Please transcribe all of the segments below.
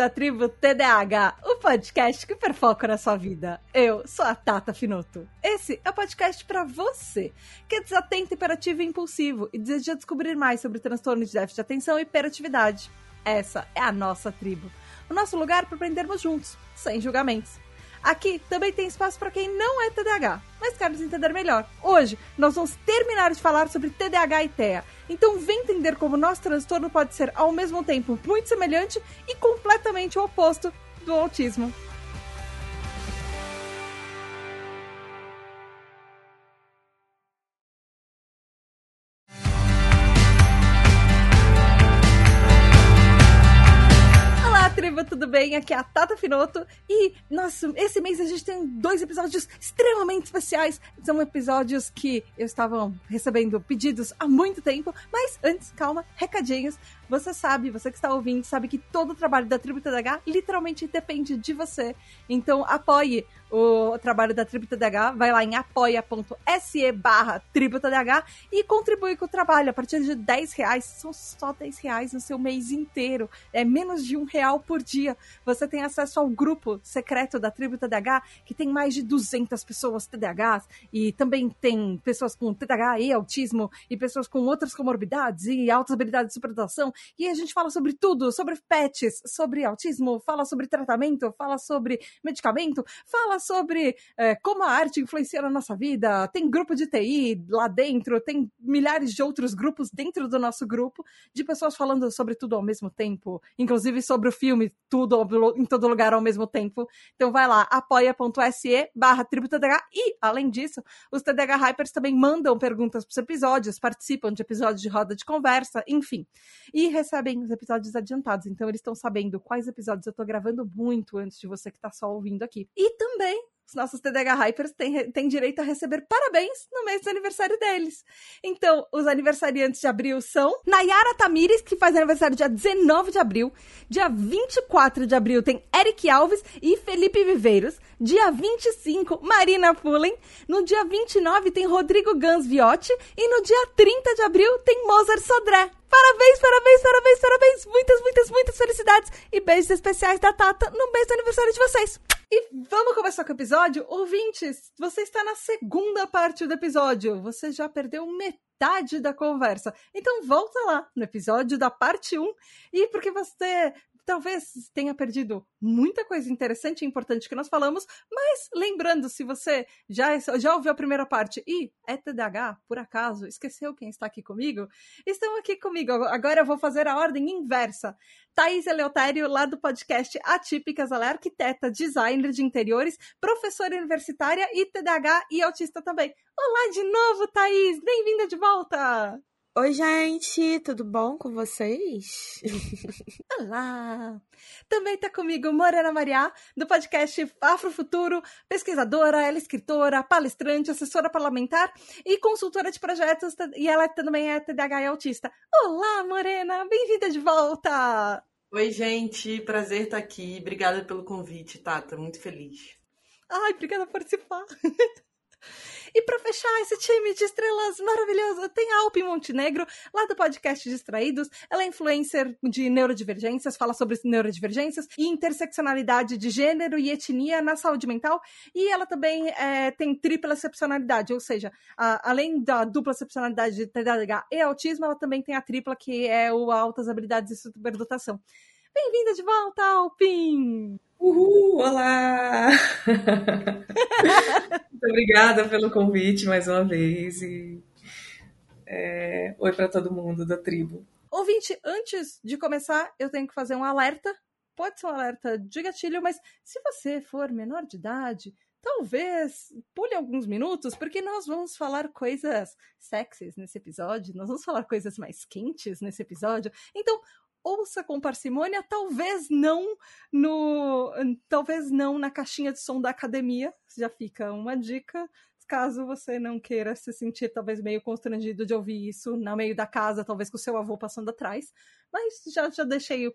ouvindo a tribo TDAH, o podcast que perfoca na sua vida. Eu sou a Tata Finoto. Esse é o podcast para você, que é desatento, hiperativo e impulsivo e deseja descobrir mais sobre transtorno de déficit de atenção e hiperatividade. Essa é a nossa tribo. O nosso lugar para aprendermos juntos, sem julgamentos. Aqui também tem espaço para quem não é TDAH, mas quer nos entender melhor. Hoje nós vamos terminar de falar sobre TDAH e TEA. Então vem entender como nosso transtorno pode ser ao mesmo tempo muito semelhante e completamente o oposto do autismo. Tudo bem? Aqui é a Tata Finoto e, nossa, esse mês a gente tem dois episódios extremamente especiais. São episódios que eu estava recebendo pedidos há muito tempo, mas antes, calma, recadinhos. Você sabe, você que está ouvindo, sabe que todo o trabalho da Tribo TDH literalmente depende de você. Então apoie o trabalho da Tribo TDH, vai lá em apoia.se barra TribuTDH e contribui com o trabalho. A partir de 10 reais, são só 10 reais no seu mês inteiro. É menos de um real por dia. Você tem acesso ao grupo secreto da Tribo TDH, que tem mais de 200 pessoas TDAHs e também tem pessoas com TDAH e autismo e pessoas com outras comorbidades e altas habilidades de superação e a gente fala sobre tudo, sobre pets, sobre autismo, fala sobre tratamento, fala sobre medicamento, fala sobre é, como a arte influencia na nossa vida. Tem grupo de TI lá dentro, tem milhares de outros grupos dentro do nosso grupo, de pessoas falando sobre tudo ao mesmo tempo, inclusive sobre o filme, tudo em todo lugar ao mesmo tempo. Então vai lá, apoia.se barra e, além disso, os TDH Hypers também mandam perguntas para os episódios, participam de episódios de roda de conversa, enfim. E recebem os episódios adiantados. Então eles estão sabendo quais episódios eu tô gravando muito antes de você que tá só ouvindo aqui. E também os nossos TDH Hypers têm, têm direito a receber parabéns no mês do aniversário deles. Então, os aniversariantes de abril são Nayara Tamires, que faz aniversário dia 19 de abril. Dia 24 de abril tem Eric Alves e Felipe Viveiros. Dia 25, Marina Fullen. No dia 29 tem Rodrigo Gans Viotti. E no dia 30 de abril tem Mozart Sodré. Parabéns, parabéns, parabéns, parabéns. Muitas, muitas, muitas felicidades e beijos especiais da Tata no mês do aniversário de vocês. E vamos começar com o episódio? Ouvintes, você está na segunda parte do episódio. Você já perdeu metade da conversa. Então volta lá no episódio da parte 1 e porque você talvez tenha perdido muita coisa interessante e importante que nós falamos, mas lembrando, se você já, já ouviu a primeira parte e é TDAH, por acaso, esqueceu quem está aqui comigo? Estão aqui comigo. Agora eu vou fazer a ordem inversa. Thaís Eleutério, lá do podcast Atípicas, ela é arquiteta, designer de interiores, professora universitária e TDAH e autista também. Olá de novo, Thaís! Bem-vinda de volta! Oi, gente, tudo bom com vocês? Olá! Também está comigo Morena Maria, do podcast Afrofuturo, pesquisadora, ela é escritora, palestrante, assessora parlamentar e consultora de projetos, e ela também é TDAH e autista. Olá, Morena! Bem-vinda de volta! Oi, gente, prazer estar aqui. Obrigada pelo convite, Tata, muito feliz. Ai, obrigada por participar. E para fechar esse time de estrelas maravilhoso, tem a Alpin Montenegro, lá do podcast Distraídos. Ela é influencer de neurodivergências, fala sobre neurodivergências e interseccionalidade de gênero e etnia na saúde mental. E ela também é, tem tripla excepcionalidade, ou seja, a, além da dupla excepcionalidade de TDAH e autismo, ela também tem a tripla, que é o altas habilidades e superdotação. Bem-vinda de volta, Alpin! Uhul, olá! Muito obrigada pelo convite mais uma vez e é, oi para todo mundo da tribo. Ouvinte, antes de começar, eu tenho que fazer um alerta. Pode ser um alerta de gatilho, mas se você for menor de idade, talvez pule alguns minutos, porque nós vamos falar coisas sexys nesse episódio, nós vamos falar coisas mais quentes nesse episódio. Então, ouça com parcimônia, talvez não no, talvez não na caixinha de som da academia. Já fica uma dica. Caso você não queira se sentir talvez meio constrangido de ouvir isso no meio da casa, talvez com o seu avô passando atrás. Mas já, já deixei o,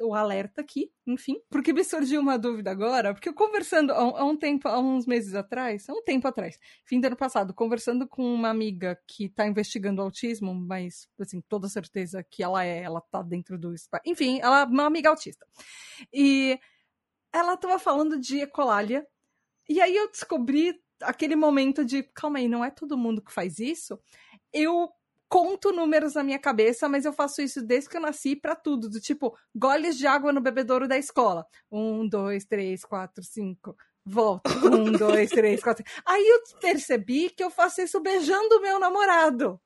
o alerta aqui, enfim. Porque me surgiu uma dúvida agora, porque eu conversando há, há um tempo, há uns meses atrás, há um tempo atrás, fim do ano passado, conversando com uma amiga que tá investigando autismo, mas, assim, toda certeza que ela é, ela tá dentro do. Enfim, ela é uma amiga autista. E ela tava falando de ecolalia, e aí eu descobri aquele momento de, calma aí, não é todo mundo que faz isso. Eu conto números na minha cabeça, mas eu faço isso desde que eu nasci para tudo, do tipo, goles de água no bebedouro da escola. Um, dois, três, quatro, cinco. Volta. Um, dois, três, quatro. Aí eu percebi que eu faço isso beijando o meu namorado.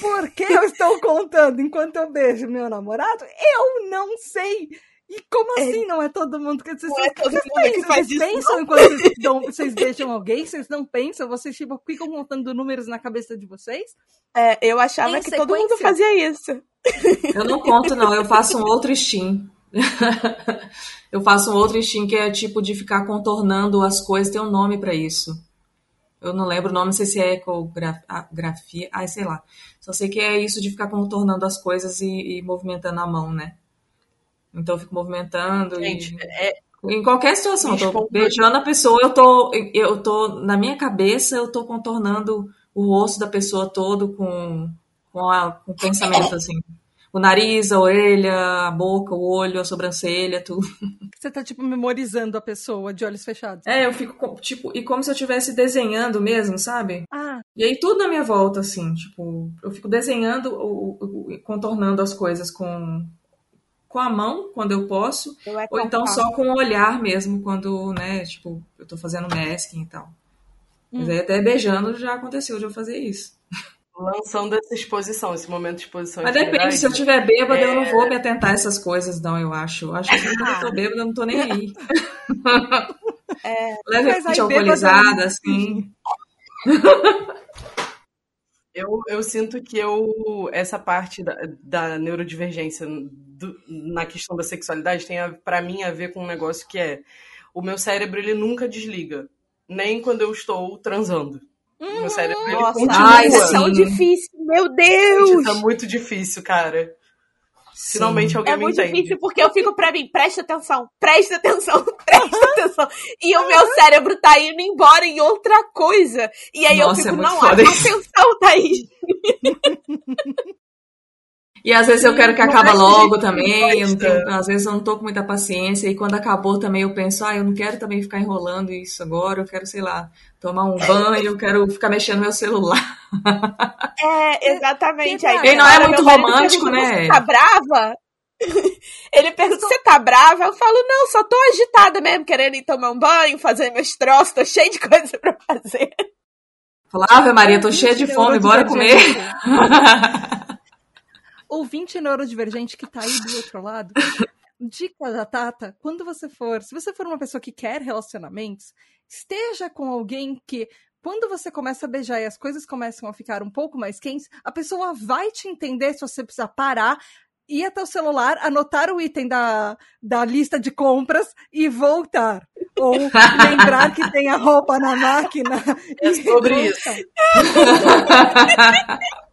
Por que eu estou contando enquanto eu beijo meu namorado? Eu não sei. E como é. assim não é todo mundo? que vocês, não é todo vocês mundo pensam, que faz vocês isso, pensam enquanto vocês, dão, vocês beijam alguém? Vocês não pensam? Vocês tipo, ficam contando números na cabeça de vocês? É, eu achava em que sequência. todo mundo fazia isso. Eu não conto, não. Eu faço um outro steam. eu faço um outro steam que é tipo de ficar contornando as coisas. Tem um nome para isso. Eu não lembro o nome, não sei se é ecografia. Ai, sei lá. Só sei que é isso de ficar contornando as coisas e, e movimentando a mão, né? Então eu fico movimentando. Gente, e... é... Em qualquer situação, eu tô beijando a pessoa, eu tô, eu tô, na minha cabeça, eu tô contornando o rosto da pessoa todo com, com, a, com o pensamento, assim. O nariz, a orelha, a boca, o olho, a sobrancelha, tudo. Você tá, tipo, memorizando a pessoa de olhos fechados. É, eu fico, tipo, e como se eu estivesse desenhando mesmo, sabe? Ah. E aí tudo na minha volta, assim, tipo, eu fico desenhando, o, o, contornando as coisas com, com a mão quando eu posso, eu é ou então só com o olhar mesmo quando, né, tipo, eu tô fazendo masking e tal. Hum. Mas aí até beijando já aconteceu de eu fazer isso. Lançando essa exposição, esse momento de exposição. Mas depende, se eu tiver bêbada, é... eu não vou me atentar a essas coisas, não, eu acho. Eu acho que quando eu tô bêbada, eu não tô nem aí. É, Levemente alcoolizada, assim. Eu, eu sinto que eu essa parte da, da neurodivergência do, na questão da sexualidade tem para mim a ver com um negócio que é o meu cérebro ele nunca desliga, nem quando eu estou transando. Uhum. Meu cérebro ele Nossa, continua. Ai, é tão difícil, meu Deus! Gente, tá muito difícil, cara. Finalmente alguém é me entende. É muito difícil porque eu fico pra mim, presta atenção, presta atenção, presta atenção. E o meu cérebro tá indo embora em outra coisa. E aí Nossa, eu fico, é não, atenção, Thaís. E às vezes eu quero que acabe logo também, eu tenho, às vezes eu não tô com muita paciência, e quando acabou também eu penso, ah, eu não quero também ficar enrolando isso agora, eu quero, sei lá, tomar um banho, eu quero ficar mexendo no meu celular. É, exatamente. Aí, e não é muito romântico, né? Você tá brava? Ele pergunta, você tá brava? Eu falo, não, só tô agitada mesmo, querendo ir tomar um banho, fazer meus troços, tô cheia de coisa pra fazer. Fala, Ave Maria, tô cheia de fome, bora comer. Ouvinte neurodivergente que tá aí do outro lado, dica da Tata, quando você for, se você for uma pessoa que quer relacionamentos, esteja com alguém que quando você começa a beijar e as coisas começam a ficar um pouco mais quentes, a pessoa vai te entender se você precisar parar, ir até o celular, anotar o item da, da lista de compras e voltar. Ou lembrar que tem a roupa na máquina. É sobre isso.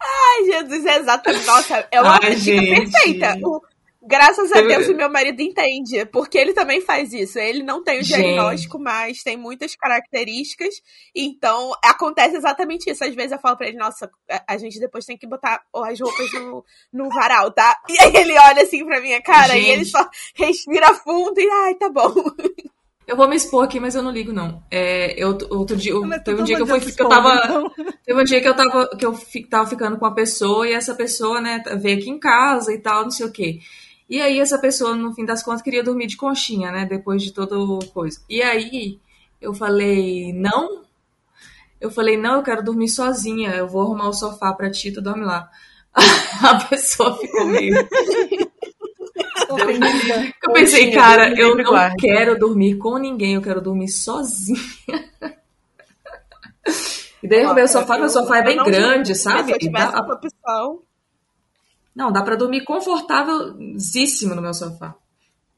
Ai, Jesus, é exatamente. Nossa, é uma Ai, perfeita. O, graças a Deus o meu marido entende, porque ele também faz isso. Ele não tem o diagnóstico, gente. mas tem muitas características. Então, acontece exatamente isso. Às vezes eu falo pra ele, nossa, a gente depois tem que botar as roupas no, no varal, tá? E aí ele olha assim pra minha cara gente. e ele só respira fundo e, ai, tá bom. Eu vou me expor aqui, mas eu não ligo, não. É, eu, outro dia, eu, teve um dia que eu fui, que eu tava. Não. Teve um dia que eu tava, que eu fi, tava ficando com uma pessoa e essa pessoa, né, veio aqui em casa e tal, não sei o quê. E aí essa pessoa, no fim das contas, queria dormir de conchinha, né? Depois de toda coisa. E aí eu falei, não. Eu falei, não, eu quero dormir sozinha. Eu vou arrumar o sofá pra ti, tu dorme lá. A pessoa ficou meio. Eu pensei, cara, eu não guarda. quero dormir com ninguém, eu quero dormir sozinha. E daí o meu sofá, meu sofá é bem grande, sabe? Se eu tivesse dá... opção. Não, dá para dormir confortávelzíssimo no meu sofá.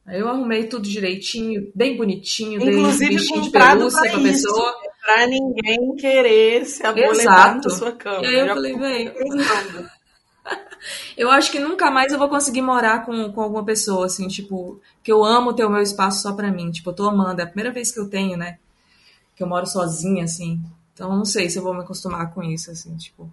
Aí eu arrumei tudo direitinho, bem bonitinho, Inclusive, dei um bichinho de pelúcia pra, pra pessoa. pra ninguém querer se aboletar na sua cama. E aí eu falei, velho. Eu acho que nunca mais eu vou conseguir morar com, com alguma pessoa, assim, tipo, que eu amo ter o meu espaço só pra mim. Tipo, eu tô amando. É a primeira vez que eu tenho, né? Que eu moro sozinha, assim. Então, não sei se eu vou me acostumar com isso, assim, tipo.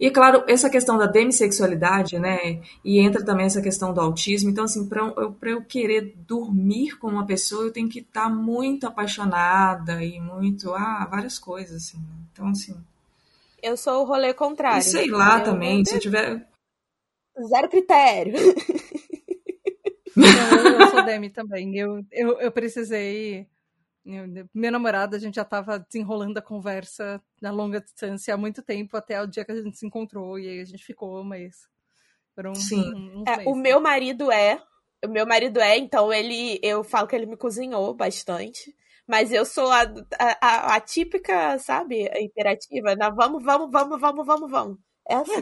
E, claro, essa questão da demissexualidade, né? E entra também essa questão do autismo. Então, assim, para eu, eu querer dormir com uma pessoa, eu tenho que estar tá muito apaixonada e muito. Ah, várias coisas, assim. Né? Então, assim. Eu sou o rolê contrário. E sei lá eu, também, se eu tiver. Zero critério. Não, eu sou Demi também. Eu, eu, eu precisei meu namorado, a gente já estava desenrolando a conversa na longa distância há muito tempo, até o dia que a gente se encontrou, e aí a gente ficou um mês. Um, Sim. Um, é, o meu marido é. O meu marido é, então ele. Eu falo que ele me cozinhou bastante. Mas eu sou a, a, a típica, sabe, imperativa. Na, vamos, vamos, vamos, vamos, vamos, vamos. É assim.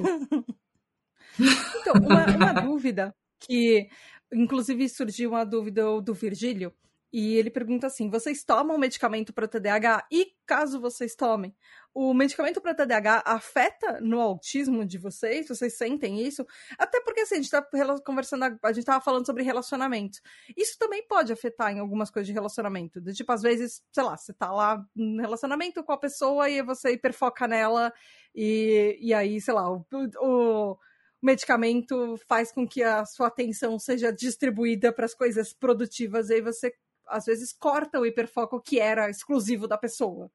então, uma, uma dúvida que, inclusive, surgiu uma dúvida do Virgílio e ele pergunta assim: vocês tomam medicamento para TDAH? E caso vocês tomem, o medicamento para TDAH afeta no autismo de vocês? Vocês sentem isso? Até porque assim, a gente tá conversando, a gente tava falando sobre relacionamento. Isso também pode afetar em algumas coisas de relacionamento. De, tipo, às vezes, sei lá, você tá lá no relacionamento com a pessoa e você hiperfoca nela, e, e aí, sei lá, o, o medicamento faz com que a sua atenção seja distribuída para as coisas produtivas, e aí você às vezes corta o hiperfoco que era exclusivo da pessoa.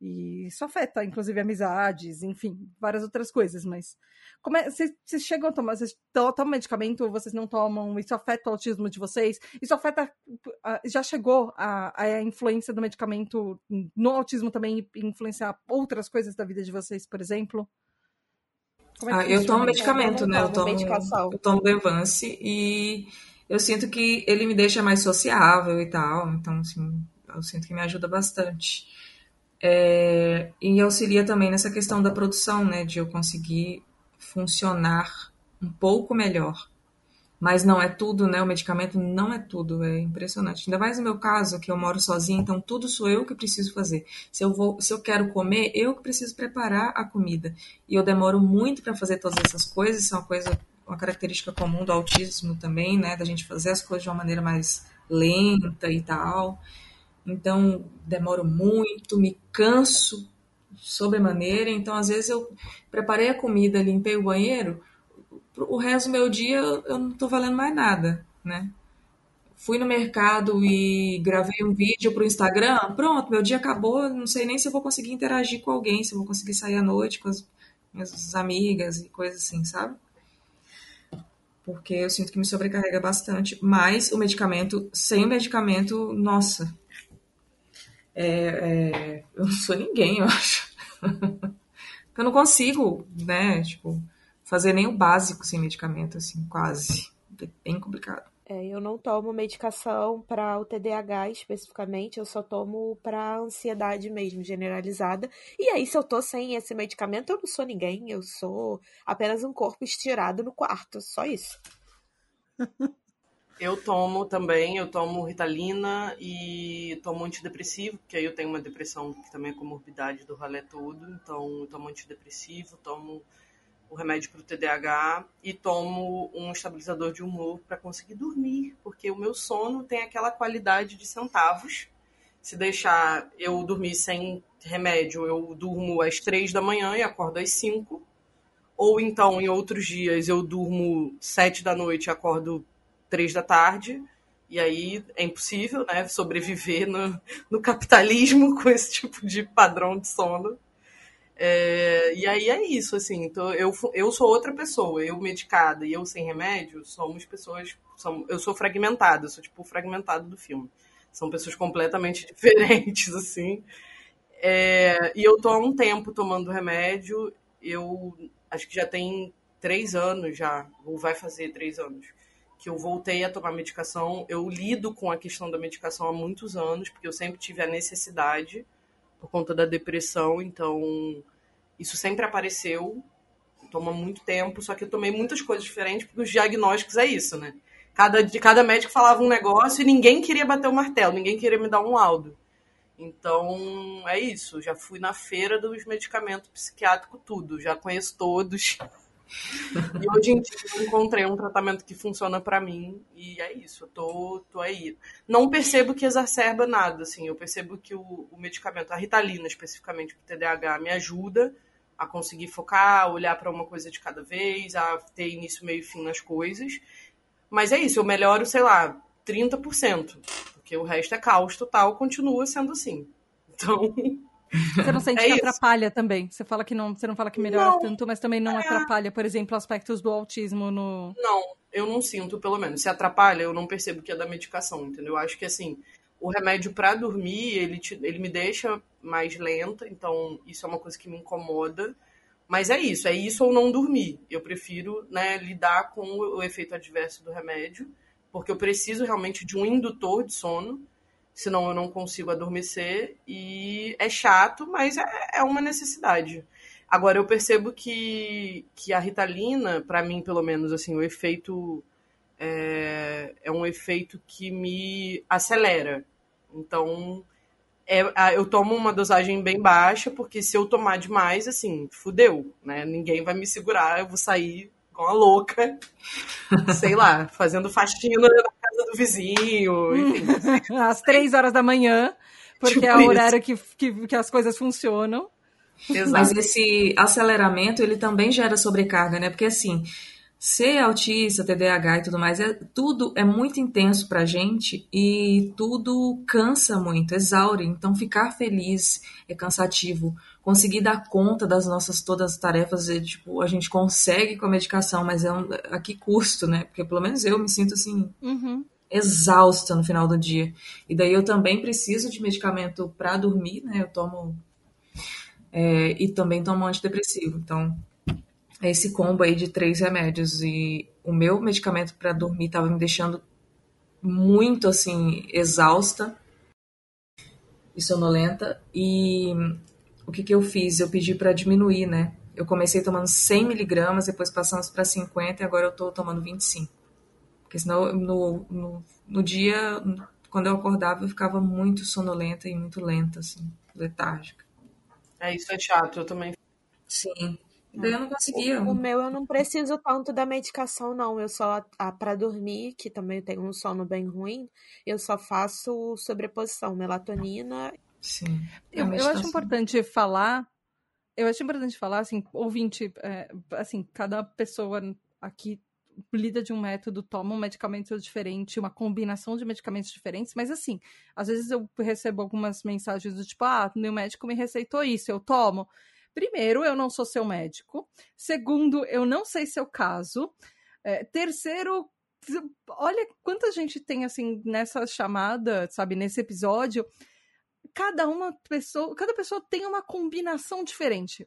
E isso afeta, inclusive, amizades, enfim, várias outras coisas, mas como é, vocês, vocês chegam a tomar, vocês tomam medicamento vocês não tomam, isso afeta o autismo de vocês? Isso afeta, já chegou a, a influência do medicamento no autismo também influenciar outras coisas da vida de vocês, por exemplo? É ah, eu tomo medicamento, né? Eu tomo, eu tomo Devance e eu sinto que ele me deixa mais sociável e tal. Então, assim, eu sinto que me ajuda bastante. É, e auxilia também nessa questão da produção, né? De eu conseguir funcionar um pouco melhor. Mas não é tudo, né? O medicamento não é tudo, é impressionante. Ainda mais no meu caso, que eu moro sozinha, então tudo sou eu que preciso fazer. Se eu vou, se eu quero comer, eu que preciso preparar a comida. E eu demoro muito para fazer todas essas coisas, isso é uma coisa uma característica comum do autismo também, né? Da gente fazer as coisas de uma maneira mais lenta e tal. Então, demoro muito, me canso sobremaneira. Então, às vezes, eu preparei a comida, limpei o banheiro, o resto do meu dia eu não tô valendo mais nada, né? Fui no mercado e gravei um vídeo pro Instagram, pronto, meu dia acabou, não sei nem se eu vou conseguir interagir com alguém, se eu vou conseguir sair à noite com as minhas amigas e coisas assim, sabe? Porque eu sinto que me sobrecarrega bastante. Mas o medicamento, sem o medicamento, nossa, é, é, eu não sou ninguém, eu acho. eu não consigo, né, tipo, fazer nem o básico sem medicamento, assim, quase. É bem complicado. É, eu não tomo medicação para o TDAH especificamente, eu só tomo para ansiedade mesmo, generalizada. E aí, se eu tô sem esse medicamento, eu não sou ninguém, eu sou apenas um corpo estirado no quarto, só isso. Eu tomo também, eu tomo Ritalina e tomo antidepressivo, porque aí eu tenho uma depressão que também é comorbidade do ralé todo, então eu tomo antidepressivo, tomo o remédio para o TDAH e tomo um estabilizador de humor para conseguir dormir, porque o meu sono tem aquela qualidade de centavos. Se deixar eu dormir sem remédio, eu durmo às três da manhã e acordo às cinco. Ou então, em outros dias, eu durmo sete da noite e acordo três da tarde. E aí é impossível, né, sobreviver no, no capitalismo com esse tipo de padrão de sono. É, e aí é isso, assim. Então eu, eu sou outra pessoa, eu medicada e eu sem remédio, somos pessoas. Somos, eu sou fragmentada, eu sou tipo fragmentado do filme. São pessoas completamente diferentes, assim. É, e eu tô há um tempo tomando remédio. Eu acho que já tem três anos já, ou vai fazer três anos, que eu voltei a tomar medicação. Eu lido com a questão da medicação há muitos anos, porque eu sempre tive a necessidade por conta da depressão, então isso sempre apareceu, toma muito tempo, só que eu tomei muitas coisas diferentes, porque os diagnósticos é isso, né? Cada, cada médico falava um negócio e ninguém queria bater o martelo, ninguém queria me dar um laudo. Então, é isso. Já fui na feira dos medicamentos psiquiátricos, tudo. Já conheço todos. e hoje em dia eu encontrei um tratamento que funciona para mim e é isso, eu tô, tô aí. Não percebo que exacerba nada, assim, eu percebo que o, o medicamento, a Ritalina especificamente para TDAH, me ajuda a conseguir focar, olhar para uma coisa de cada vez, a ter início, meio e fim nas coisas. Mas é isso, eu melhoro, sei lá, 30%, porque o resto é caos total, continua sendo assim. Então, você não sente é que isso. atrapalha também. Você fala que não, você não fala que melhora não, tanto, mas também não é... atrapalha, por exemplo, aspectos do autismo no. Não, eu não sinto, pelo menos. Se atrapalha, eu não percebo que é da medicação, entendeu? Eu acho que assim, o remédio para dormir, ele, te, ele me deixa mais lenta, então isso é uma coisa que me incomoda. Mas é isso, é isso ou não dormir. Eu prefiro né, lidar com o efeito adverso do remédio, porque eu preciso realmente de um indutor de sono senão eu não consigo adormecer. E é chato, mas é, é uma necessidade. Agora, eu percebo que, que a Ritalina, para mim, pelo menos, assim, o efeito é, é um efeito que me acelera. Então, é, eu tomo uma dosagem bem baixa, porque se eu tomar demais, assim, fudeu, né? Ninguém vai me segurar, eu vou sair com a louca, sei lá, fazendo faxina na casa do vizinho, enfim. Às três horas da manhã, porque tipo é o horário que, que, que, as coisas funcionam. Exato. Mas esse aceleramento, ele também gera sobrecarga, né? Porque assim, ser autista, TDAH e tudo mais, é, tudo é muito intenso pra gente e tudo cansa muito, exaure. Então, ficar feliz é cansativo conseguir dar conta das nossas todas as tarefas, e, tipo, a gente consegue com a medicação, mas é um, a que custo, né? Porque pelo menos eu me sinto assim, uhum. exausta no final do dia. E daí eu também preciso de medicamento para dormir, né? Eu tomo. É, e também tomo antidepressivo. Então, é esse combo aí de três remédios. E o meu medicamento para dormir estava me deixando muito assim, exausta e sonolenta. E o que, que eu fiz? Eu pedi para diminuir, né? Eu comecei tomando 100 miligramas, depois passamos para 50 e agora eu estou tomando 25. Porque senão no, no, no, dia, quando eu acordava, eu ficava muito sonolenta e muito lenta, assim, letárgica. É, isso é chato, eu também. Sim. Daí eu não conseguia. O, o, meu eu não preciso tanto da medicação, não. Eu só, para dormir, que também tenho um sono bem ruim, eu só faço sobreposição, melatonina Sim. Eu, eu acho importante falar. Eu acho importante falar, assim, ouvinte, é, assim, cada pessoa aqui lida de um método, toma um medicamento diferente, uma combinação de medicamentos diferentes, mas assim, às vezes eu recebo algumas mensagens do tipo, ah, meu médico me receitou isso, eu tomo. Primeiro, eu não sou seu médico. Segundo, eu não sei seu caso. É, terceiro, olha quanta gente tem assim nessa chamada, sabe, nesse episódio, cada uma pessoa, cada pessoa tem uma combinação diferente.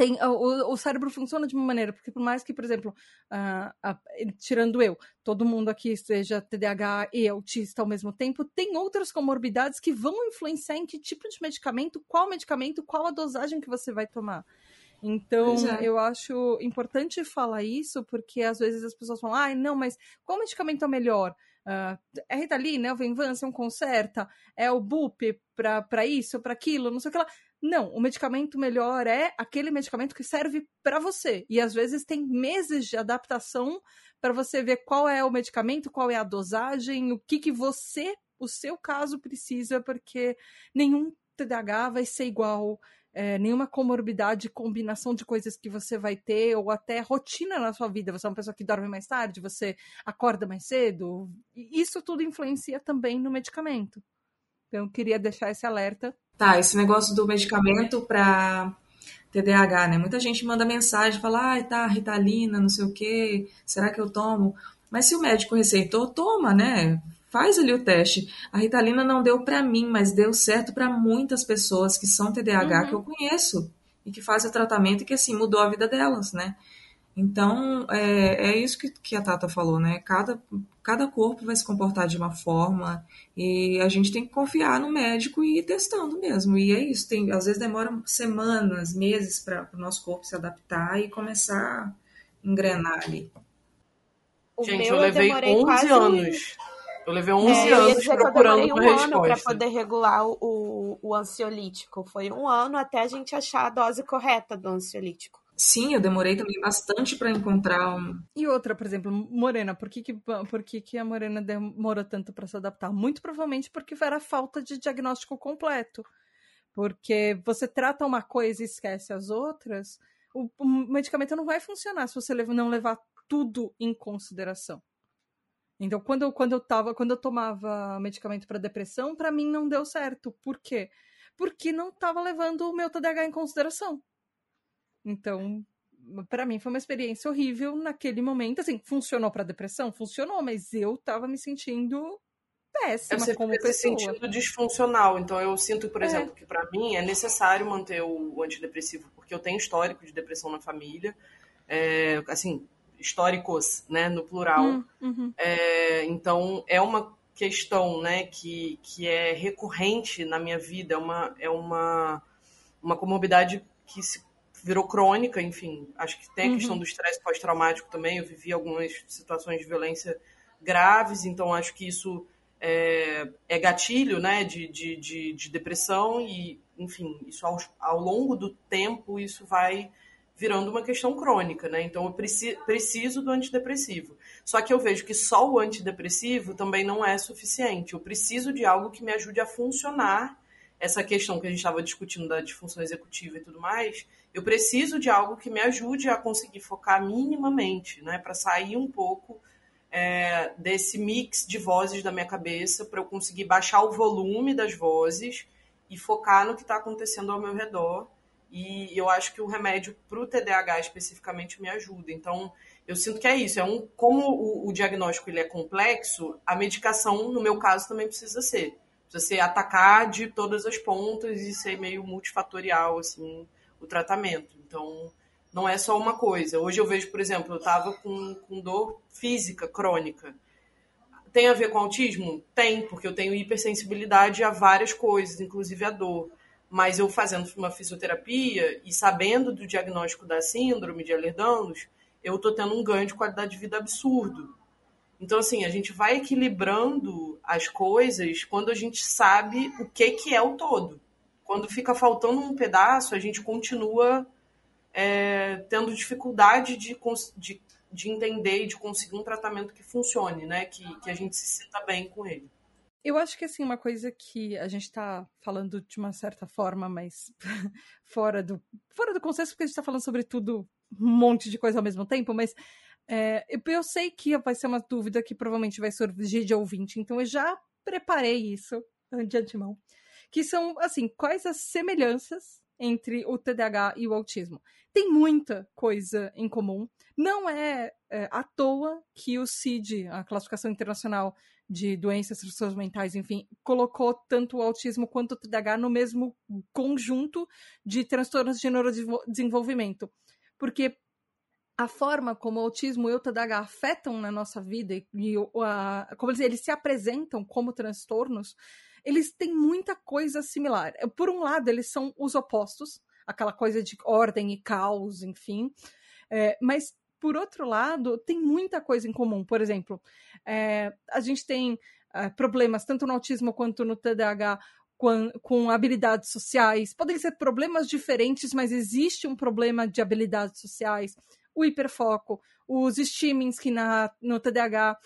Tem, o, o cérebro funciona de uma maneira, porque por mais que, por exemplo, uh, uh, tirando eu, todo mundo aqui seja TDAH e autista ao mesmo tempo, tem outras comorbidades que vão influenciar em que tipo de medicamento, qual medicamento, qual a dosagem que você vai tomar. Então, é. eu acho importante falar isso, porque às vezes as pessoas falam, ah, não, mas qual medicamento é melhor? Uh, é Ritalina, é o Venvanse, é um Concerta, é o BUP para isso, para aquilo, não sei o que lá. Não, o medicamento melhor é aquele medicamento que serve para você. E às vezes tem meses de adaptação para você ver qual é o medicamento, qual é a dosagem, o que, que você, o seu caso, precisa, porque nenhum TDAH vai ser igual é, nenhuma comorbidade, combinação de coisas que você vai ter, ou até rotina na sua vida. Você é uma pessoa que dorme mais tarde, você acorda mais cedo. Isso tudo influencia também no medicamento. Então, eu queria deixar esse alerta. Tá, esse negócio do medicamento para TDAH, né? Muita gente manda mensagem, fala, ah, tá, Ritalina, não sei o quê, será que eu tomo? Mas se o médico receitou, toma, né? Faz ali o teste. A Ritalina não deu para mim, mas deu certo para muitas pessoas que são TDAH uhum. que eu conheço e que fazem o tratamento e que assim mudou a vida delas, né? Então é, é isso que, que a Tata falou, né? Cada, cada corpo vai se comportar de uma forma e a gente tem que confiar no médico e ir testando mesmo. E é isso. Tem, às vezes demora semanas, meses para o nosso corpo se adaptar e começar a engrenar ali. O gente, eu levei eu 11 anos. Eu levei 11 é, anos procurando eu um ano para poder regular o, o ansiolítico. Foi um ano até a gente achar a dose correta do ansiolítico. Sim, eu demorei também bastante para encontrar um. E outra, por exemplo, Morena, por que, que, por que, que a Morena demorou tanto para se adaptar? Muito provavelmente porque era falta de diagnóstico completo. Porque você trata uma coisa e esquece as outras, o, o medicamento não vai funcionar se você não levar tudo em consideração. Então, quando quando eu tava, quando eu tomava medicamento para depressão, para mim não deu certo. Por quê? Porque não estava levando o meu TDAH em consideração. Então, para mim foi uma experiência horrível naquele momento. Assim, funcionou para depressão? Funcionou, mas eu tava me sentindo péssima Você como pessoa. se sentindo disfuncional. Então, eu sinto, por é. exemplo, que para mim é necessário manter o antidepressivo, porque eu tenho histórico de depressão na família. É, assim, históricos, né, no plural. Hum, uhum. É, então, é uma questão, né, que, que é recorrente na minha vida, é uma, é uma, uma comorbidade que se virou crônica, enfim. Acho que tem a uhum. questão do estresse pós-traumático também. Eu vivi algumas situações de violência graves, então acho que isso é, é gatilho né, de, de, de, de, depressão e, enfim, isso ao, ao longo do tempo isso vai virando uma questão crônica, né? Então eu preci, preciso do antidepressivo. Só que eu vejo que só o antidepressivo também não é suficiente. Eu preciso de algo que me ajude a funcionar essa questão que a gente estava discutindo da disfunção executiva e tudo mais, eu preciso de algo que me ajude a conseguir focar minimamente, né, para sair um pouco é, desse mix de vozes da minha cabeça, para eu conseguir baixar o volume das vozes e focar no que está acontecendo ao meu redor. E eu acho que o remédio para o TDAH especificamente me ajuda. Então, eu sinto que é isso. É um, como o, o diagnóstico ele é complexo, a medicação, no meu caso, também precisa ser você atacar de todas as pontas e ser meio multifatorial, assim, o tratamento. Então, não é só uma coisa. Hoje eu vejo, por exemplo, eu estava com, com dor física crônica. Tem a ver com autismo? Tem, porque eu tenho hipersensibilidade a várias coisas, inclusive a dor. Mas eu fazendo uma fisioterapia e sabendo do diagnóstico da síndrome de Ehlers-Danlos, eu estou tendo um ganho de qualidade de vida absurdo. Então, assim, a gente vai equilibrando as coisas quando a gente sabe o que, que é o todo. Quando fica faltando um pedaço, a gente continua é, tendo dificuldade de, de, de entender e de conseguir um tratamento que funcione, né? Que, que a gente se sinta bem com ele. Eu acho que assim, uma coisa que a gente está falando de uma certa forma, mas fora do, fora do consenso, porque a gente está falando sobre tudo, um monte de coisa ao mesmo tempo, mas é, eu sei que vai ser uma dúvida que provavelmente vai surgir de ouvinte, então eu já preparei isso de antemão. Que são, assim, quais as semelhanças entre o TDAH e o autismo? Tem muita coisa em comum. Não é, é à toa que o CID, a Classificação Internacional de Doenças Transtornos Mentais, enfim, colocou tanto o autismo quanto o TDAH no mesmo conjunto de transtornos de neurodesenvolvimento. Porque a forma como o autismo e o TDAH afetam na nossa vida e, e a, como eles, eles se apresentam como transtornos, eles têm muita coisa similar. Por um lado, eles são os opostos, aquela coisa de ordem e caos, enfim. É, mas, por outro lado, tem muita coisa em comum. Por exemplo, é, a gente tem é, problemas tanto no autismo quanto no TDAH com, com, habilidades sociais. Podem ser problemas diferentes, mas existe um problema de habilidades sociais o hiperfoco, os streamings que na, no TDAH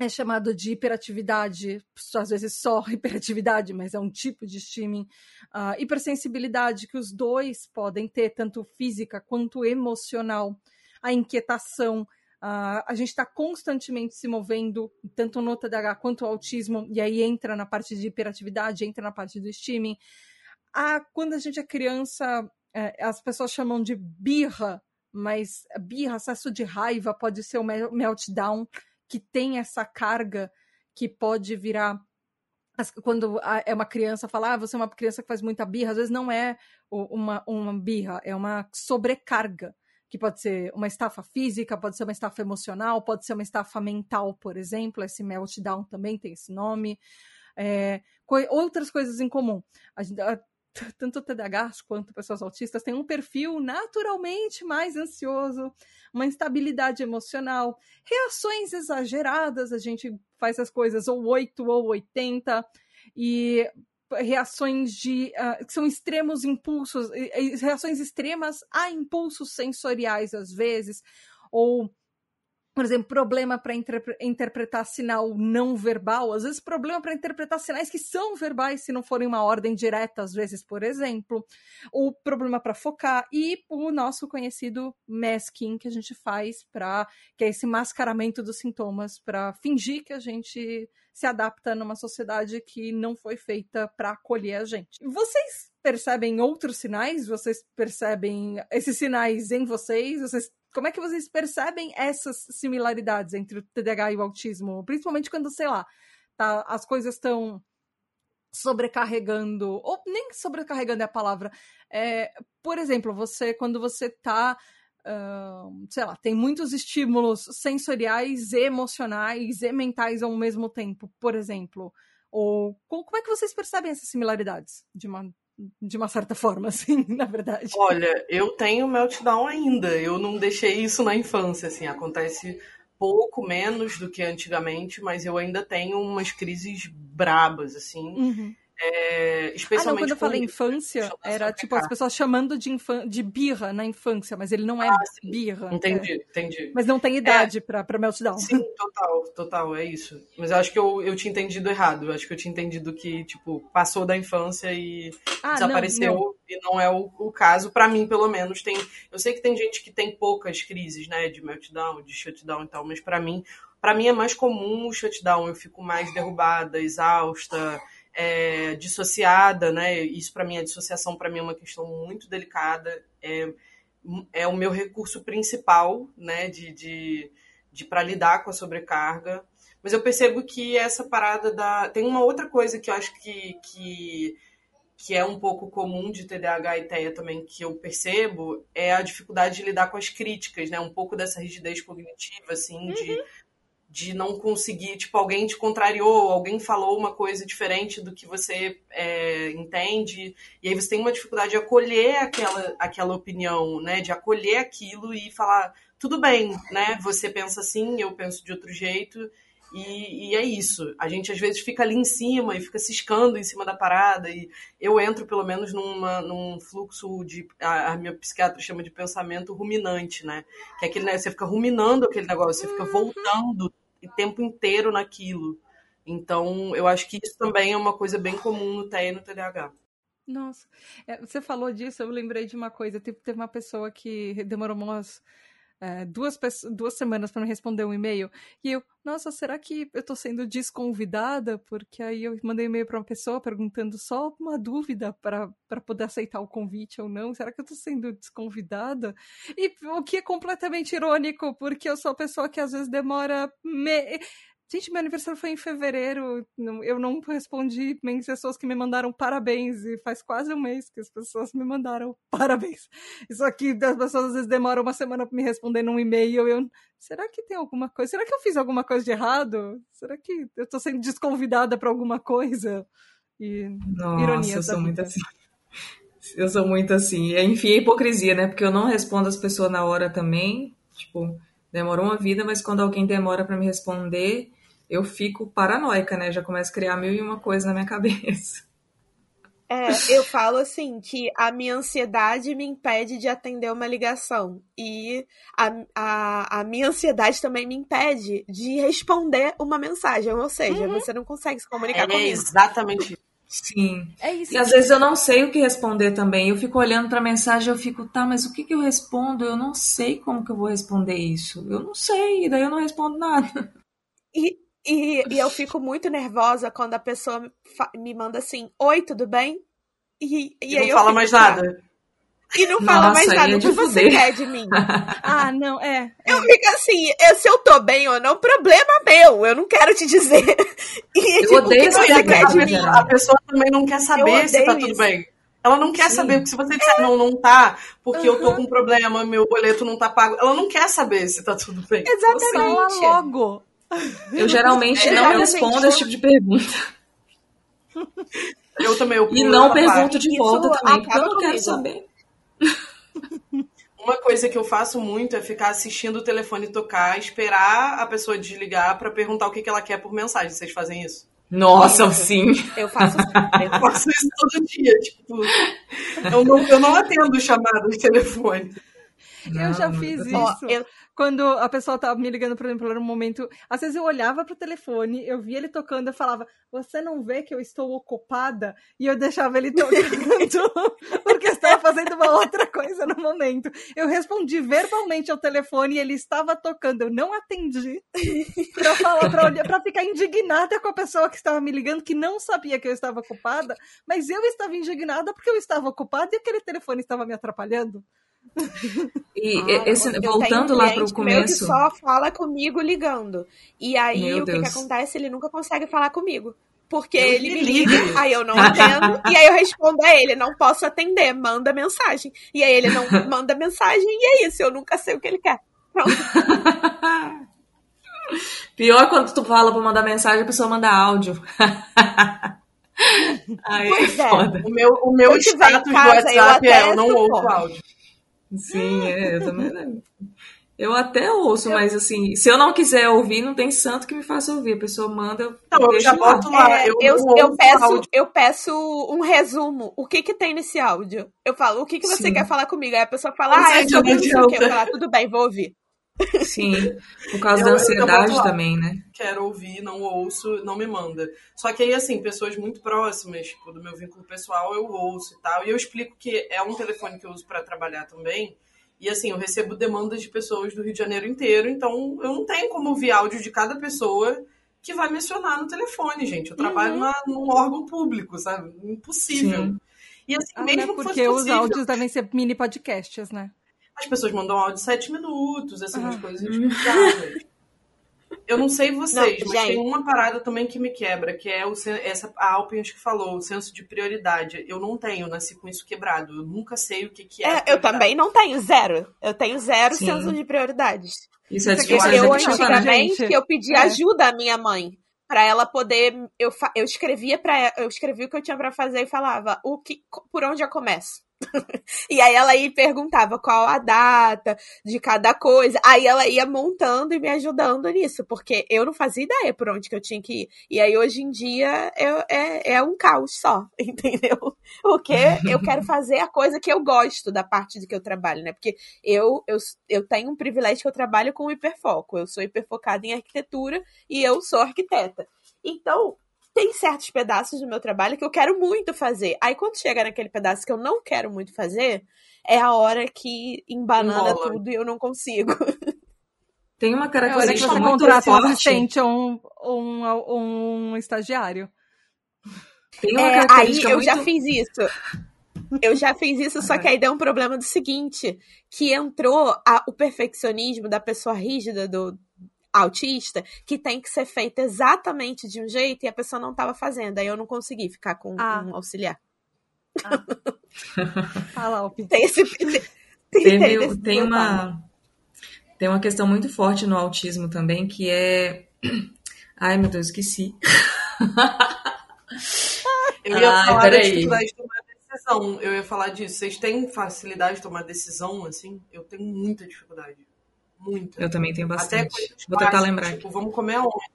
é chamado de hiperatividade, às vezes só hiperatividade, mas é um tipo de streaming, uh, hipersensibilidade que os dois podem ter, tanto física quanto emocional, a inquietação, uh, a gente está constantemente se movendo, tanto no TDAH quanto no autismo, e aí entra na parte de hiperatividade, entra na parte do streaming. Ah, quando a gente é criança, é, as pessoas chamam de birra, mas birra, acesso de raiva pode ser um meltdown que tem essa carga que pode virar quando é uma criança falar, ah, você é uma criança que faz muita birra, às vezes não é uma, uma birra, é uma sobrecarga, que pode ser uma estafa física, pode ser uma estafa emocional, pode ser uma estafa mental, por exemplo, esse meltdown também tem esse nome. É, co outras coisas em comum. A gente, a, tanto TDAH quanto pessoas autistas têm um perfil naturalmente mais ansioso, uma instabilidade emocional, reações exageradas, a gente faz as coisas ou 8 ou 80, e reações de uh, que são extremos impulsos, reações extremas a impulsos sensoriais às vezes, ou por exemplo, problema para interpretar sinal não verbal, às vezes problema para interpretar sinais que são verbais se não forem uma ordem direta, às vezes, por exemplo, ou problema para focar e o nosso conhecido masking que a gente faz para que é esse mascaramento dos sintomas para fingir que a gente se adapta numa sociedade que não foi feita para acolher a gente. Vocês percebem outros sinais? Vocês percebem esses sinais em vocês? Vocês como é que vocês percebem essas similaridades entre o TDAH e o autismo? Principalmente quando, sei lá, tá, as coisas estão sobrecarregando, ou nem sobrecarregando é a palavra. É, por exemplo, você, quando você está Uh, sei lá, tem muitos estímulos sensoriais, emocionais e mentais ao mesmo tempo, por exemplo. Ou como é que vocês percebem essas similaridades de uma de uma certa forma, assim, na verdade. Olha, eu tenho meltdown ainda. Eu não deixei isso na infância, assim, acontece pouco menos do que antigamente, mas eu ainda tenho umas crises brabas, assim. Uhum. É, especialmente ah, não, quando eu falei infância, era tipo as pessoas chamando de, de birra na infância, mas ele não é ah, birra. Entendi, é. entendi. Mas não tem idade é, pra, pra meltdown. Sim, total, total, é isso. Mas eu acho que eu, eu tinha entendido errado. Eu acho que eu tinha entendido que, tipo, passou da infância e ah, desapareceu. Não, não. E não é o, o caso, para mim, pelo menos. Tem, eu sei que tem gente que tem poucas crises, né, de meltdown, de shutdown e tal, mas para mim, para mim é mais comum o shutdown. Eu fico mais derrubada, exausta é, dissociada, né? Isso para mim, a dissociação para mim é uma questão muito delicada. É, é o meu recurso principal, né? De, de, de para lidar com a sobrecarga. Mas eu percebo que essa parada da. Tem uma outra coisa que eu acho que, que, que é um pouco comum de TDAH e TEA também, que eu percebo, é a dificuldade de lidar com as críticas, né? Um pouco dessa rigidez cognitiva, assim, uhum. de de não conseguir, tipo, alguém te contrariou, alguém falou uma coisa diferente do que você é, entende, e aí você tem uma dificuldade de acolher aquela, aquela opinião, né? De acolher aquilo e falar, tudo bem, né? Você pensa assim, eu penso de outro jeito, e, e, é isso. A gente às vezes fica ali em cima e fica ciscando em cima da parada. E eu entro, pelo menos, numa, num fluxo de. A, a minha psiquiatra chama de pensamento ruminante, né? Que é aquele, né, você fica ruminando aquele negócio, você fica voltando o tempo inteiro naquilo. Então, eu acho que isso também é uma coisa bem comum no TE e no TDAH. Nossa, é, você falou disso, eu lembrei de uma coisa. Teve, uma pessoa que demorou umas é, duas, duas semanas para me responder um e-mail. E eu, nossa, será que eu estou sendo desconvidada? Porque aí eu mandei um e-mail para uma pessoa perguntando só uma dúvida para poder aceitar o convite ou não. Será que eu estou sendo desconvidada? E o que é completamente irônico, porque eu sou a pessoa que às vezes demora. Me Gente, meu aniversário foi em fevereiro, eu não respondi bem pessoas que me mandaram parabéns, e faz quase um mês que as pessoas me mandaram parabéns. Isso aqui, as pessoas às vezes demoram uma semana para me responder num e-mail, eu, será que tem alguma coisa? Será que eu fiz alguma coisa de errado? Será que eu estou sendo desconvidada para alguma coisa? E Nossa, ironia eu sou muito assim. Eu sou muito assim. Enfim, é hipocrisia, né? Porque eu não respondo as pessoas na hora também. Tipo, demorou uma vida, mas quando alguém demora para me responder, eu fico paranoica, né? Já começo a criar mil e uma coisa na minha cabeça. É, eu falo assim que a minha ansiedade me impede de atender uma ligação. E a, a, a minha ansiedade também me impede de responder uma mensagem. Ou seja, uhum. você não consegue se comunicar é, comigo. É exatamente Sim. É isso. E às vezes eu não sei o que responder também. Eu fico olhando para a mensagem, eu fico, tá, mas o que, que eu respondo? Eu não sei como que eu vou responder isso. Eu não sei, e daí eu não respondo nada. E, e, e eu fico muito nervosa quando a pessoa me manda assim: Oi, tudo bem? E, e, e aí não fala fico, mais nada. E não fala Nossa, mais nada. É o que você quer de mim? ah, não, é, é. Eu fico assim, eu, se eu tô bem ou não, problema meu. Eu não quero te dizer. E, eu tipo, odeio o que você quer de mim? A pessoa também não quer saber se tá tudo bem. Ela não quer Sim. saber, porque se você disser é. não, não tá, porque uhum. eu tô com um problema, meu boleto não tá pago, ela não quer saber se tá tudo bem. Exatamente. Fala logo. Eu geralmente é, não respondo esse tipo de pergunta. Eu também. Eu e não pergunto de volta Isso também, porque eu não quero saber. Uma coisa que eu faço muito é ficar assistindo o telefone tocar, esperar a pessoa desligar para perguntar o que ela quer por mensagem. Vocês fazem isso? Nossa, sim. Eu faço, eu faço isso todo dia. Tipo, eu não, eu não atendo chamada de telefone. Não, eu já fiz isso. Ó, eu, quando a pessoa tava me ligando, por exemplo, era um momento. Às vezes eu olhava pro telefone, eu via ele tocando, eu falava, você não vê que eu estou ocupada? E eu deixava ele tocando, porque estava fazendo uma outra coisa no momento. Eu respondi verbalmente ao telefone e ele estava tocando. Eu não atendi pra falar, pra, olhar, pra ficar indignada com a pessoa que estava me ligando, que não sabia que eu estava ocupada, mas eu estava indignada porque eu estava ocupada e aquele telefone estava me atrapalhando. E ah, esse, voltando lá para o começo. que só fala comigo ligando. E aí meu o que, que, acontece? Ele nunca consegue falar comigo. Porque eu ele me liga, liga, aí eu não atendo, e aí eu respondo a ele, não posso atender, manda mensagem. E aí ele não manda mensagem, e é isso, eu nunca sei o que ele quer. Pronto. Pior quando tu fala pra mandar mensagem, a pessoa manda áudio. aí pois é. Foda. O meu, o meu status do WhatsApp é eu não ouço áudio. Sim, é, eu também. Eu até ouço, eu... mas assim, se eu não quiser ouvir, não tem santo que me faça ouvir. A pessoa manda. Não, eu já boto lá. É, eu, eu, eu peço, eu peço um resumo. O que que tem nesse áudio? Eu falo, o que que você Sim. quer falar comigo? Aí a pessoa fala, ah, é sobre isso que eu falar, tudo bem, vou ouvir. Sim, por causa eu, da ansiedade também, né? Quero ouvir, não ouço, não me manda. Só que aí, assim, pessoas muito próximas, tipo, do meu vínculo pessoal, eu ouço e tal. E eu explico que é um telefone que eu uso para trabalhar também. E assim, eu recebo demandas de pessoas do Rio de Janeiro inteiro, então eu não tenho como ouvir áudio de cada pessoa que vai mencionar no telefone, gente. Eu trabalho uhum. na, num órgão público, sabe? Impossível. Sim. E assim, ah, mesmo né? porque os áudios devem ser mini podcasts, né? As pessoas mandam áudio de sete minutos, assim, umas ah. coisas Eu não sei vocês, não, mas tem uma parada também que me quebra, que é o, essa, a Alpin que falou, o senso de prioridade. Eu não tenho, nasci com isso quebrado. Eu nunca sei o que, que é. é eu também não tenho, zero. Eu tenho zero Sim. senso de prioridades. Isso é difícil. Eu, antigamente, eu pedi é. ajuda à minha mãe para ela poder eu, eu escrevia para eu escrevia o que eu tinha para fazer e falava o que por onde eu começo e aí ela ia perguntava qual a data de cada coisa. Aí ela ia montando e me ajudando nisso, porque eu não fazia ideia por onde que eu tinha que ir. E aí hoje em dia eu, é, é um caos só, entendeu? Porque eu quero fazer a coisa que eu gosto da parte do que eu trabalho, né? Porque eu, eu, eu tenho um privilégio que eu trabalho com hiperfoco. Eu sou hiperfocada em arquitetura e eu sou arquiteta. Então, tem certos pedaços do meu trabalho que eu quero muito fazer. Aí quando chega naquele pedaço que eu não quero muito fazer, é a hora que embanana tudo e eu não consigo. Tem uma característica é que muito forte. um assistente ou um, um, um estagiário. Tem uma é, característica aí eu muito... já fiz isso. Eu já fiz isso, só que aí deu um problema do seguinte, que entrou a, o perfeccionismo da pessoa rígida do, autista que tem que ser feita exatamente de um jeito e a pessoa não estava fazendo. Aí eu não consegui ficar com ah. um auxiliar. Ah. Tem esse. Tem, tem, tem uma. Tem uma questão muito forte no autismo também, que é. Ai, meu Deus, esqueci. Eu ia Ai, falar da dificuldade de tomar decisão. Eu ia falar disso. Vocês têm facilidade de tomar decisão, assim? Eu tenho muita dificuldade. Muita. Eu também tenho bastante. Vou tentar lembrar. Tipo, vamos comer aonde?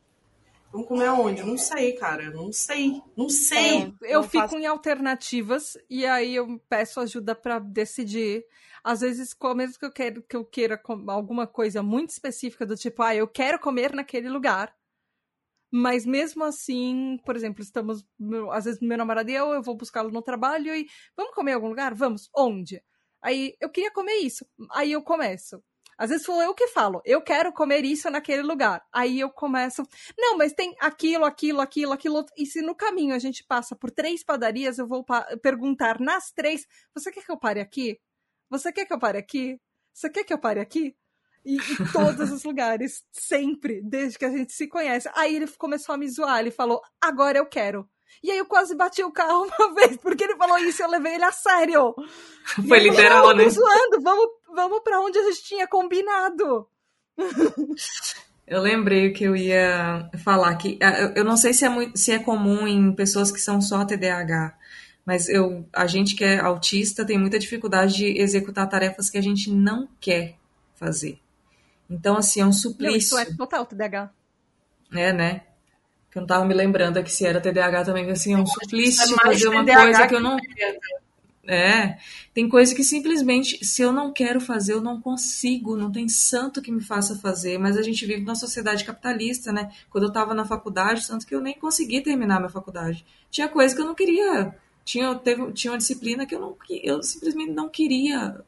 Vamos comer aonde? Não sei, cara. Não sei. Não sei. É, eu não fico faço... em alternativas e aí eu peço ajuda para decidir. Às vezes, mesmo que eu, quero, que eu queira alguma coisa muito específica, do tipo, ah, eu quero comer naquele lugar. Mas mesmo assim, por exemplo, estamos. Às vezes, meu namorado e eu, eu vou buscá-lo no trabalho e. Vamos comer em algum lugar? Vamos. Onde? Aí eu queria comer isso. Aí eu começo. Às vezes sou eu que falo, eu quero comer isso naquele lugar. Aí eu começo, não, mas tem aquilo, aquilo, aquilo, aquilo. E se no caminho a gente passa por três padarias, eu vou perguntar nas três: você quer que eu pare aqui? Você quer que eu pare aqui? Você quer que eu pare aqui? E, em todos os lugares, sempre, desde que a gente se conhece. Aí ele começou a me zoar, ele falou: agora eu quero. E aí eu quase bati o carro uma vez, porque ele falou isso e eu levei ele a sério. Foi literal, falei, né? zoando, vamos, vamos pra onde a gente tinha combinado. Eu lembrei que eu ia falar que eu não sei se é, muito, se é comum em pessoas que são só TDAH, mas eu, a gente que é autista tem muita dificuldade de executar tarefas que a gente não quer fazer. Então, assim, é um suplício. Isso é total TDAH. É, né? Que eu não tava me lembrando aqui se era TDAH também, assim, é um suplício é fazer uma coisa que eu não. É, tem coisa que simplesmente, se eu não quero fazer, eu não consigo, não tem santo que me faça fazer, mas a gente vive numa sociedade capitalista, né? Quando eu estava na faculdade, tanto que eu nem consegui terminar minha faculdade. Tinha coisa que eu não queria, tinha, teve, tinha uma disciplina que eu, não, eu simplesmente não queria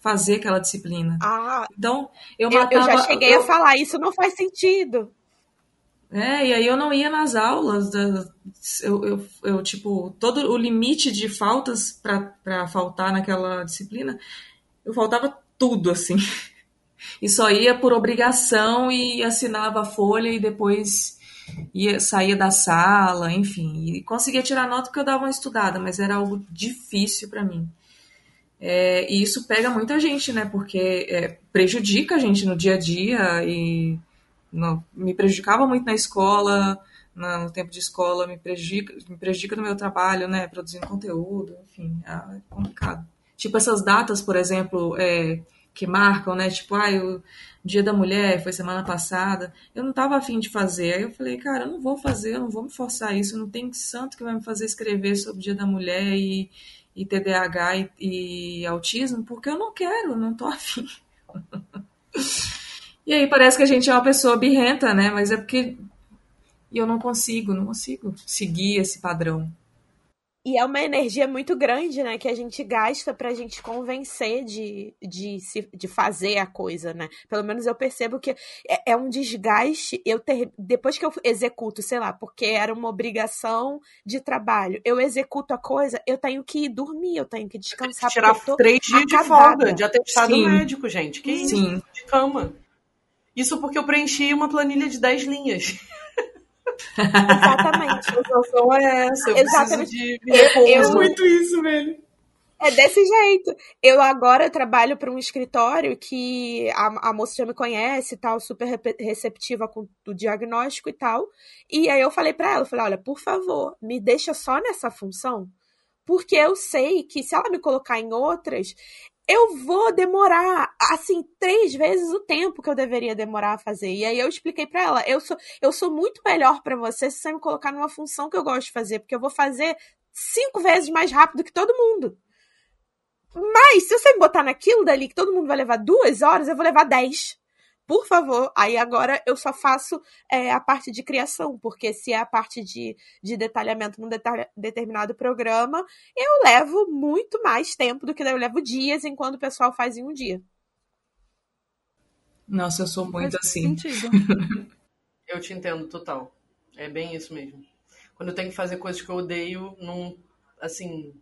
fazer aquela disciplina. Ah, então, eu matava... Eu, eu já cheguei eu, a falar, isso não faz sentido. É, e aí eu não ia nas aulas, eu, eu, eu tipo, todo o limite de faltas para faltar naquela disciplina, eu faltava tudo, assim. E só ia por obrigação e assinava a folha e depois ia, saía da sala, enfim. E conseguia tirar nota porque eu dava uma estudada, mas era algo difícil para mim. É, e isso pega muita gente, né? Porque é, prejudica a gente no dia a dia e não, me prejudicava muito na escola, no tempo de escola, me prejudica, me prejudica no meu trabalho, né, produzindo conteúdo, enfim, é complicado. Tipo essas datas, por exemplo, é, que marcam, né, tipo, ah, o Dia da Mulher foi semana passada, eu não estava afim de fazer, aí eu falei, cara, eu não vou fazer, eu não vou me forçar isso, não tem santo que vai me fazer escrever sobre o Dia da Mulher e, e TDAH e, e autismo, porque eu não quero, não tô afim. E aí parece que a gente é uma pessoa birrenta, né? Mas é porque eu não consigo, não consigo seguir esse padrão. E é uma energia muito grande, né, que a gente gasta pra gente convencer de, de, se, de fazer a coisa, né? Pelo menos eu percebo que é, é um desgaste. Eu ter, depois que eu executo, sei lá, porque era uma obrigação de trabalho, eu executo a coisa, eu tenho que três eu tenho que descansar. Tirar três dias acabada. de folga, de atestado Sim. médico, gente. Que Sim. isso? De cama. Isso porque eu preenchi uma planilha de 10 linhas. Exatamente. A situação é essa. Eu Exatamente. preciso de eu, eu, muito isso, velho. É desse jeito. Eu agora trabalho para um escritório que a, a moça já me conhece e tal, super receptiva com o diagnóstico e tal. E aí eu falei para ela, eu falei, olha, por favor, me deixa só nessa função, porque eu sei que se ela me colocar em outras, eu vou demorar, assim, três vezes o tempo que eu deveria demorar a fazer. E aí eu expliquei para ela, eu sou, eu sou muito melhor para você se você me colocar numa função que eu gosto de fazer, porque eu vou fazer cinco vezes mais rápido que todo mundo. Mas se você me botar naquilo dali que todo mundo vai levar duas horas, eu vou levar dez por favor. Aí agora eu só faço é, a parte de criação, porque se é a parte de, de detalhamento num detalha, determinado programa, eu levo muito mais tempo do que eu levo dias, enquanto o pessoal faz em um dia. Nossa, eu sou muito Faz assim. eu te entendo total. É bem isso mesmo. Quando eu tenho que fazer coisas que eu odeio, não. Assim.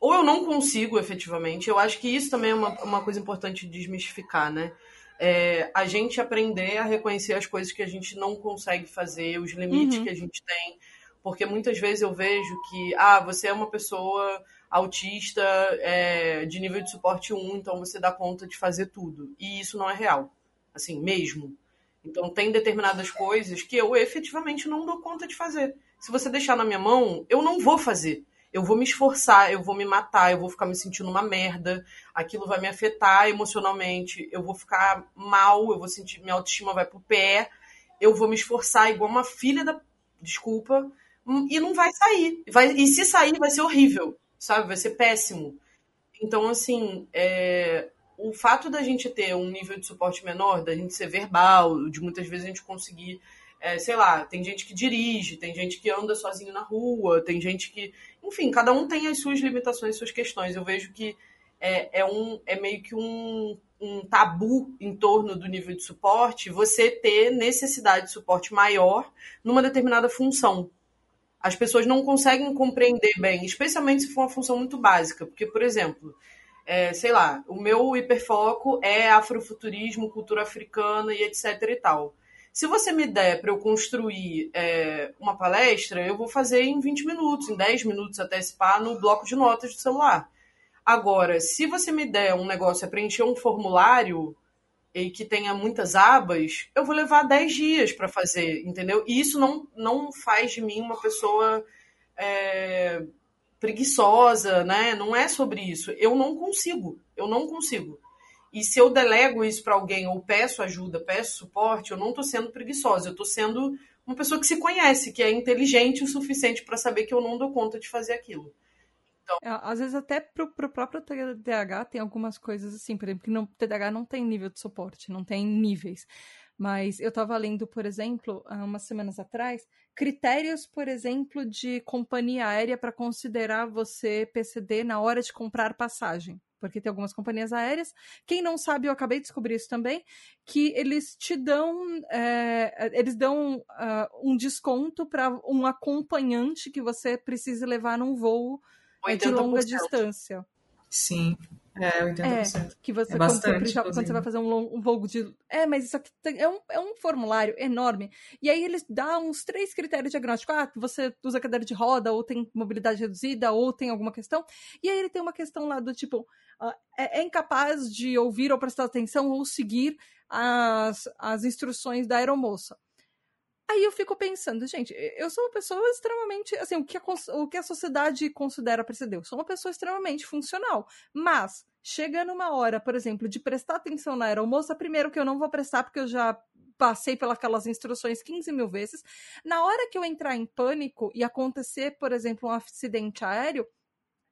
Ou eu não consigo efetivamente. Eu acho que isso também é uma, uma coisa importante de desmistificar, né? É, a gente aprender a reconhecer as coisas que a gente não consegue fazer, os limites uhum. que a gente tem. Porque muitas vezes eu vejo que, ah, você é uma pessoa autista é, de nível de suporte 1, então você dá conta de fazer tudo. E isso não é real. Assim, mesmo. Então tem determinadas coisas que eu efetivamente não dou conta de fazer. Se você deixar na minha mão, eu não vou fazer eu vou me esforçar, eu vou me matar, eu vou ficar me sentindo uma merda, aquilo vai me afetar emocionalmente, eu vou ficar mal, eu vou sentir, minha autoestima vai pro pé, eu vou me esforçar igual uma filha da. Desculpa, e não vai sair. Vai, e se sair, vai ser horrível, sabe? Vai ser péssimo. Então, assim, é, o fato da gente ter um nível de suporte menor, da gente ser verbal, de muitas vezes a gente conseguir é, sei lá, tem gente que dirige, tem gente que anda sozinho na rua, tem gente que. Enfim, cada um tem as suas limitações, suas questões. Eu vejo que é, é, um, é meio que um, um tabu em torno do nível de suporte você ter necessidade de suporte maior numa determinada função. As pessoas não conseguem compreender bem, especialmente se for uma função muito básica. Porque, por exemplo, é, sei lá, o meu hiperfoco é afrofuturismo, cultura africana e etc e tal. Se você me der para eu construir é, uma palestra, eu vou fazer em 20 minutos, em 10 minutos até esse par no bloco de notas do celular. Agora, se você me der um negócio, é preencher um formulário, e que tenha muitas abas, eu vou levar 10 dias para fazer, entendeu? E isso não, não faz de mim uma pessoa é, preguiçosa, né? Não é sobre isso. Eu não consigo, eu não consigo. E se eu delego isso para alguém ou peço ajuda, peço suporte, eu não estou sendo preguiçosa, eu estou sendo uma pessoa que se conhece, que é inteligente o suficiente para saber que eu não dou conta de fazer aquilo. Então... É, às vezes até pro, pro próprio TDAH tem algumas coisas assim, por exemplo, que no TDAH não tem nível de suporte, não tem níveis. Mas eu estava lendo, por exemplo, há umas semanas atrás, critérios, por exemplo, de companhia aérea para considerar você PCD na hora de comprar passagem porque tem algumas companhias aéreas. Quem não sabe, eu acabei de descobrir isso também, que eles te dão, é, eles dão uh, um desconto para um acompanhante que você precise levar num voo de longa distância. Sim. É, 80%. É, que você, é bastante, quando, quando, você vai fazer um, long, um voo de. É, mas isso aqui tem, é, um, é um formulário enorme. E aí eles dão uns três critérios diagnósticos. Ah, você usa cadeira de roda, ou tem mobilidade reduzida, ou tem alguma questão. E aí ele tem uma questão lá do tipo: uh, é, é incapaz de ouvir ou prestar atenção ou seguir as, as instruções da aeromoça. Aí eu fico pensando, gente, eu sou uma pessoa extremamente, assim, o que a, o que a sociedade considera precedeu? Sou uma pessoa extremamente funcional, mas chega numa hora, por exemplo, de prestar atenção na aeromoça, primeiro que eu não vou prestar porque eu já passei pelas instruções 15 mil vezes. Na hora que eu entrar em pânico e acontecer, por exemplo, um acidente aéreo,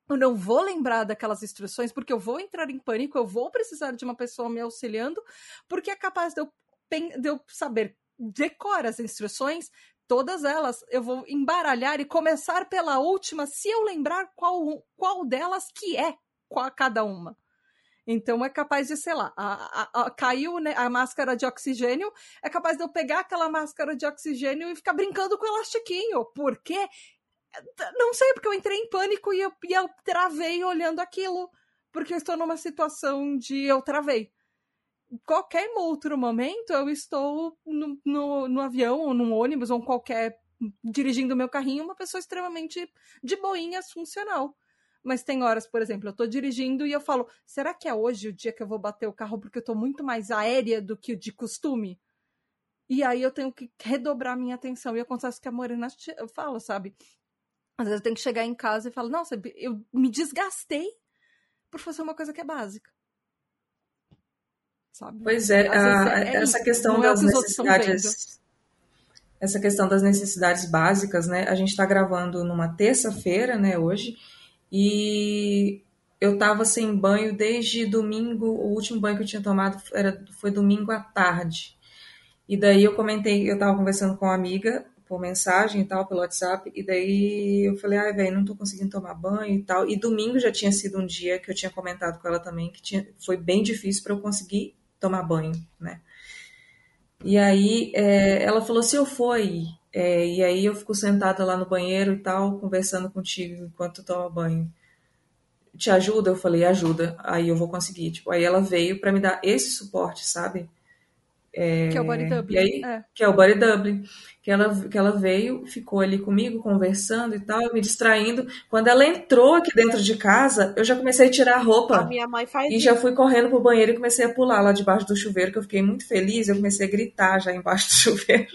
eu não vou lembrar daquelas instruções, porque eu vou entrar em pânico, eu vou precisar de uma pessoa me auxiliando, porque é capaz de eu, de eu saber decora as instruções, todas elas eu vou embaralhar e começar pela última, se eu lembrar qual, qual delas que é qual, cada uma. Então é capaz de, sei lá, a, a, a, caiu né, a máscara de oxigênio, é capaz de eu pegar aquela máscara de oxigênio e ficar brincando com o elastiquinho. Por quê? Não sei, porque eu entrei em pânico e eu, e eu travei olhando aquilo. Porque eu estou numa situação de eu travei qualquer outro momento eu estou no, no, no avião ou num ônibus ou qualquer dirigindo meu carrinho uma pessoa extremamente de boinhas funcional mas tem horas, por exemplo, eu estou dirigindo e eu falo, será que é hoje o dia que eu vou bater o carro porque eu estou muito mais aérea do que de costume? E aí eu tenho que redobrar minha atenção. E acontece que a Morena fala, sabe? Às vezes eu tenho que chegar em casa e falar, nossa, eu me desgastei por fazer uma coisa que é básica sabe? Pois é, a, é essa questão é das necessidades. Essa questão das necessidades básicas, né? A gente está gravando numa terça-feira, né, hoje, e eu estava sem banho desde domingo. O último banho que eu tinha tomado era, foi domingo à tarde. E daí eu comentei, eu estava conversando com uma amiga por mensagem e tal, pelo WhatsApp, e daí eu falei, ai, velho, não tô conseguindo tomar banho e tal. E domingo já tinha sido um dia que eu tinha comentado com ela também, que tinha, foi bem difícil para eu conseguir tomar banho, né? E aí é, ela falou: se eu for aí, é, e aí eu fico sentada lá no banheiro e tal, conversando contigo enquanto toma banho. Te ajuda? Eu falei: ajuda. Aí eu vou conseguir. Tipo, aí ela veio para me dar esse suporte, sabe? É, que é o Body Dublin. Aí, é. Que é o Body Dublin. Que ela, que ela veio, ficou ali comigo, conversando e tal, me distraindo. Quando ela entrou aqui dentro de casa, eu já comecei a tirar a roupa. A minha mãe faz E isso. já fui correndo pro banheiro e comecei a pular lá debaixo do chuveiro, que eu fiquei muito feliz. Eu comecei a gritar já embaixo do chuveiro.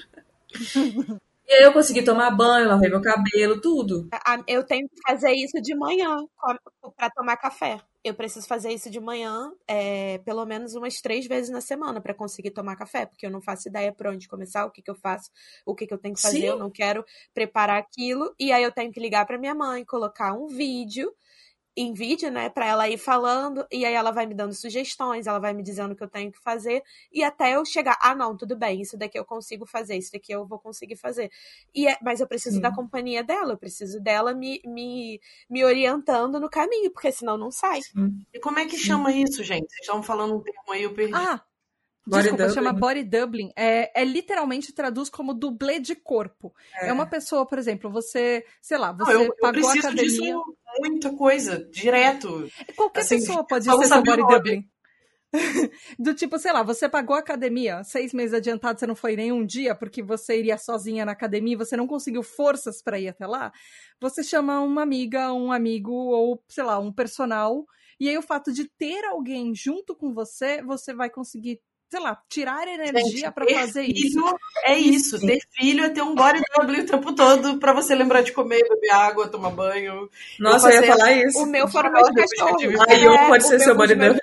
E aí eu consegui tomar banho, lavei meu cabelo, tudo. Eu tenho que fazer isso de manhã para tomar café. Eu preciso fazer isso de manhã, é, pelo menos umas três vezes na semana para conseguir tomar café, porque eu não faço ideia por onde começar, o que, que eu faço, o que, que eu tenho que fazer, Sim. eu não quero preparar aquilo. E aí eu tenho que ligar para minha mãe, colocar um vídeo em vídeo, né, para ela ir falando, e aí ela vai me dando sugestões, ela vai me dizendo o que eu tenho que fazer, e até eu chegar, ah, não, tudo bem, isso daqui eu consigo fazer, isso daqui eu vou conseguir fazer. E é, mas eu preciso Sim. da companhia dela, eu preciso dela me, me, me orientando no caminho, porque senão não sai. Sim. E como é que chama isso, gente? Vocês estão falando um termo aí, eu perdi. Ah, Body Desculpa, Dublin. chama Body Dublin. É, é literalmente traduz como dublê de corpo. É. é. uma pessoa, por exemplo, você, sei lá, você não, eu, pagou a academia. Disso muita coisa, direto. Qualquer assim, pessoa pode ser seu Body Dublin. Do tipo, sei lá, você pagou a academia seis meses adiantado, você não foi nenhum dia porque você iria sozinha na academia, você não conseguiu forças para ir até lá. Você chama uma amiga, um amigo ou, sei lá, um personal. E aí o fato de ter alguém junto com você, você vai conseguir sei lá, tirar energia para fazer isso. É isso, Sim. ter filho é ter um body double o tempo todo para você lembrar de comer, beber água, tomar banho. Nossa, eu, eu ia falar isso. O meu foram meus cachorros. Aí eu pode ser seu body double.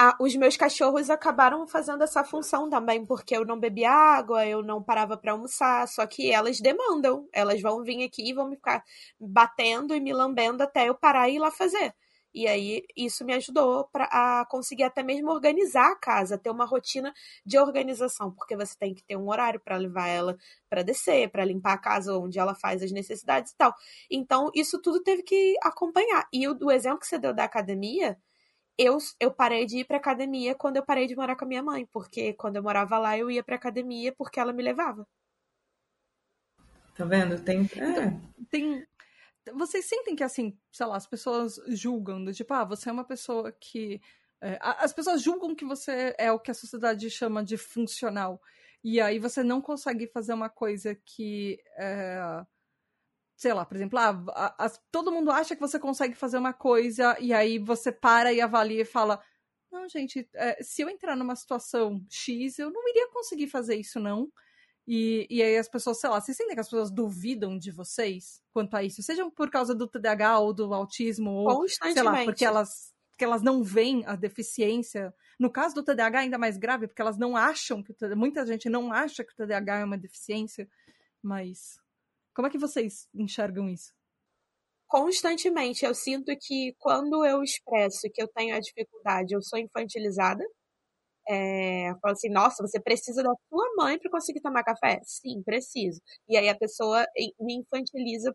Ah, os meus cachorros acabaram fazendo essa função também, porque eu não bebia água, eu não parava para almoçar, só que elas demandam, elas vão vir aqui e vão me ficar batendo e me lambendo até eu parar e ir lá fazer. E aí isso me ajudou pra, a conseguir até mesmo organizar a casa, ter uma rotina de organização, porque você tem que ter um horário para levar ela para descer, para limpar a casa onde ela faz as necessidades e tal. Então isso tudo teve que acompanhar. E o, o exemplo que você deu da academia, eu, eu parei de ir pra academia quando eu parei de morar com a minha mãe, porque quando eu morava lá eu ia pra academia porque ela me levava. Tá vendo? Tem. É. Tem. Vocês sentem que, assim, sei lá, as pessoas julgam, do tipo, ah, você é uma pessoa que. É, as pessoas julgam que você é o que a sociedade chama de funcional. E aí você não consegue fazer uma coisa que. É, sei lá, por exemplo, ah, a, a, todo mundo acha que você consegue fazer uma coisa e aí você para e avalia e fala: Não, gente, é, se eu entrar numa situação X, eu não iria conseguir fazer isso, não. E, e aí as pessoas, sei lá, vocês sentem que as pessoas duvidam de vocês quanto a isso? Seja por causa do TDAH ou do autismo, ou sei lá, porque elas, porque elas não veem a deficiência. No caso do TDAH, ainda mais grave, porque elas não acham que. Muita gente não acha que o TDAH é uma deficiência, mas como é que vocês enxergam isso? Constantemente. Eu sinto que quando eu expresso que eu tenho a dificuldade, eu sou infantilizada. É, eu falo assim, nossa, você precisa da sua mãe para conseguir tomar café? Sim, preciso. E aí a pessoa me infantiliza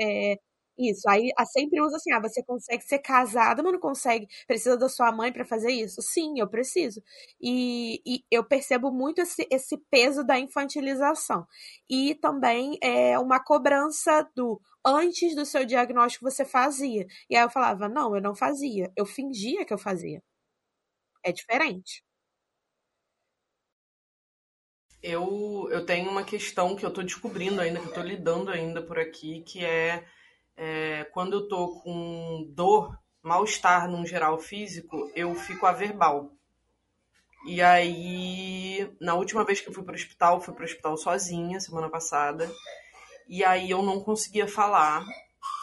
é, isso. Aí sempre usa assim: ah, você consegue ser casada, mas não consegue, precisa da sua mãe para fazer isso? Sim, eu preciso. E, e, eu percebo muito esse, esse peso da infantilização. E também é uma cobrança do antes do seu diagnóstico você fazia. E aí eu falava: não, eu não fazia. Eu fingia que eu fazia. É diferente. Eu, eu tenho uma questão que eu tô descobrindo ainda, que eu tô lidando ainda por aqui, que é é, quando eu tô com dor, mal-estar num geral físico, eu fico averbal. E aí, na última vez que eu fui pro hospital, fui pro hospital sozinha, semana passada. E aí eu não conseguia falar.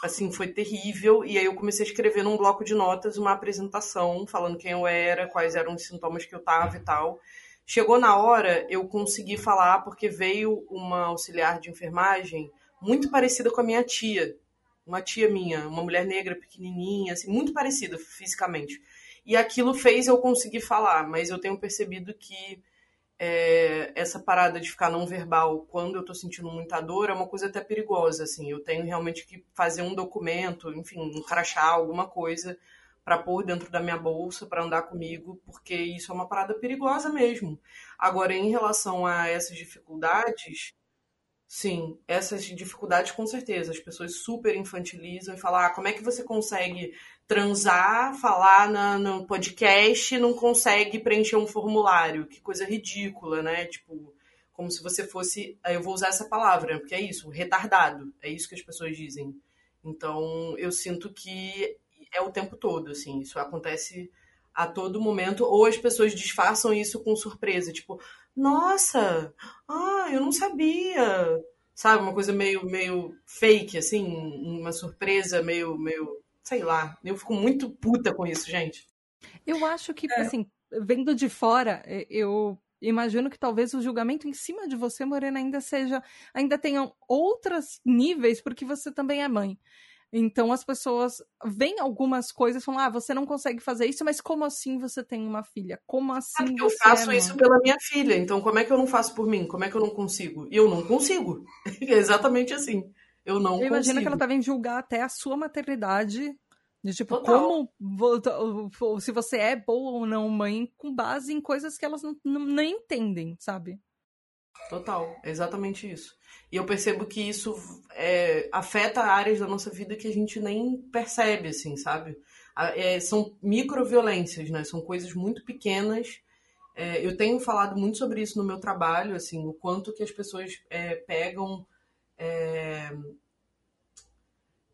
Assim, foi terrível. E aí eu comecei a escrever num bloco de notas uma apresentação, falando quem eu era, quais eram os sintomas que eu tava e tal. Chegou na hora, eu consegui falar porque veio uma auxiliar de enfermagem muito parecida com a minha tia uma tia minha, uma mulher negra pequenininha, assim, muito parecida fisicamente. E aquilo fez eu conseguir falar, mas eu tenho percebido que é, essa parada de ficar não verbal quando eu tô sentindo muita dor é uma coisa até perigosa, assim. Eu tenho realmente que fazer um documento, enfim, um crachá, alguma coisa para pôr dentro da minha bolsa para andar comigo, porque isso é uma parada perigosa mesmo. Agora, em relação a essas dificuldades, Sim, essas dificuldades com certeza. As pessoas super infantilizam e falam: ah, como é que você consegue transar, falar na, no podcast não consegue preencher um formulário? Que coisa ridícula, né? Tipo, como se você fosse. Eu vou usar essa palavra, porque é isso, retardado. É isso que as pessoas dizem. Então, eu sinto que é o tempo todo, assim. Isso acontece a todo momento, ou as pessoas disfarçam isso com surpresa, tipo, nossa, ah, eu não sabia. Sabe, uma coisa meio, meio fake, assim, uma surpresa meio, meio, sei lá. Eu fico muito puta com isso, gente. Eu acho que, é. assim, vendo de fora, eu imagino que talvez o julgamento em cima de você, Morena, ainda seja, ainda tenham outros níveis, porque você também é mãe. Então as pessoas veem algumas coisas e falam: ah, você não consegue fazer isso, mas como assim você tem uma filha? Como assim eu faço é isso pela minha filha, então como é que eu não faço por mim? Como é que eu não consigo? E eu não consigo. é exatamente assim. Eu não eu consigo. Imagino que ela tá vendo julgar até a sua maternidade. De tipo, Total. como se você é boa ou não mãe, com base em coisas que elas não, não, nem entendem, sabe? Total, é exatamente isso. E eu percebo que isso é, afeta áreas da nossa vida que a gente nem percebe, assim, sabe? É, são microviolências, né? São coisas muito pequenas. É, eu tenho falado muito sobre isso no meu trabalho, assim, o quanto que as pessoas é, pegam é,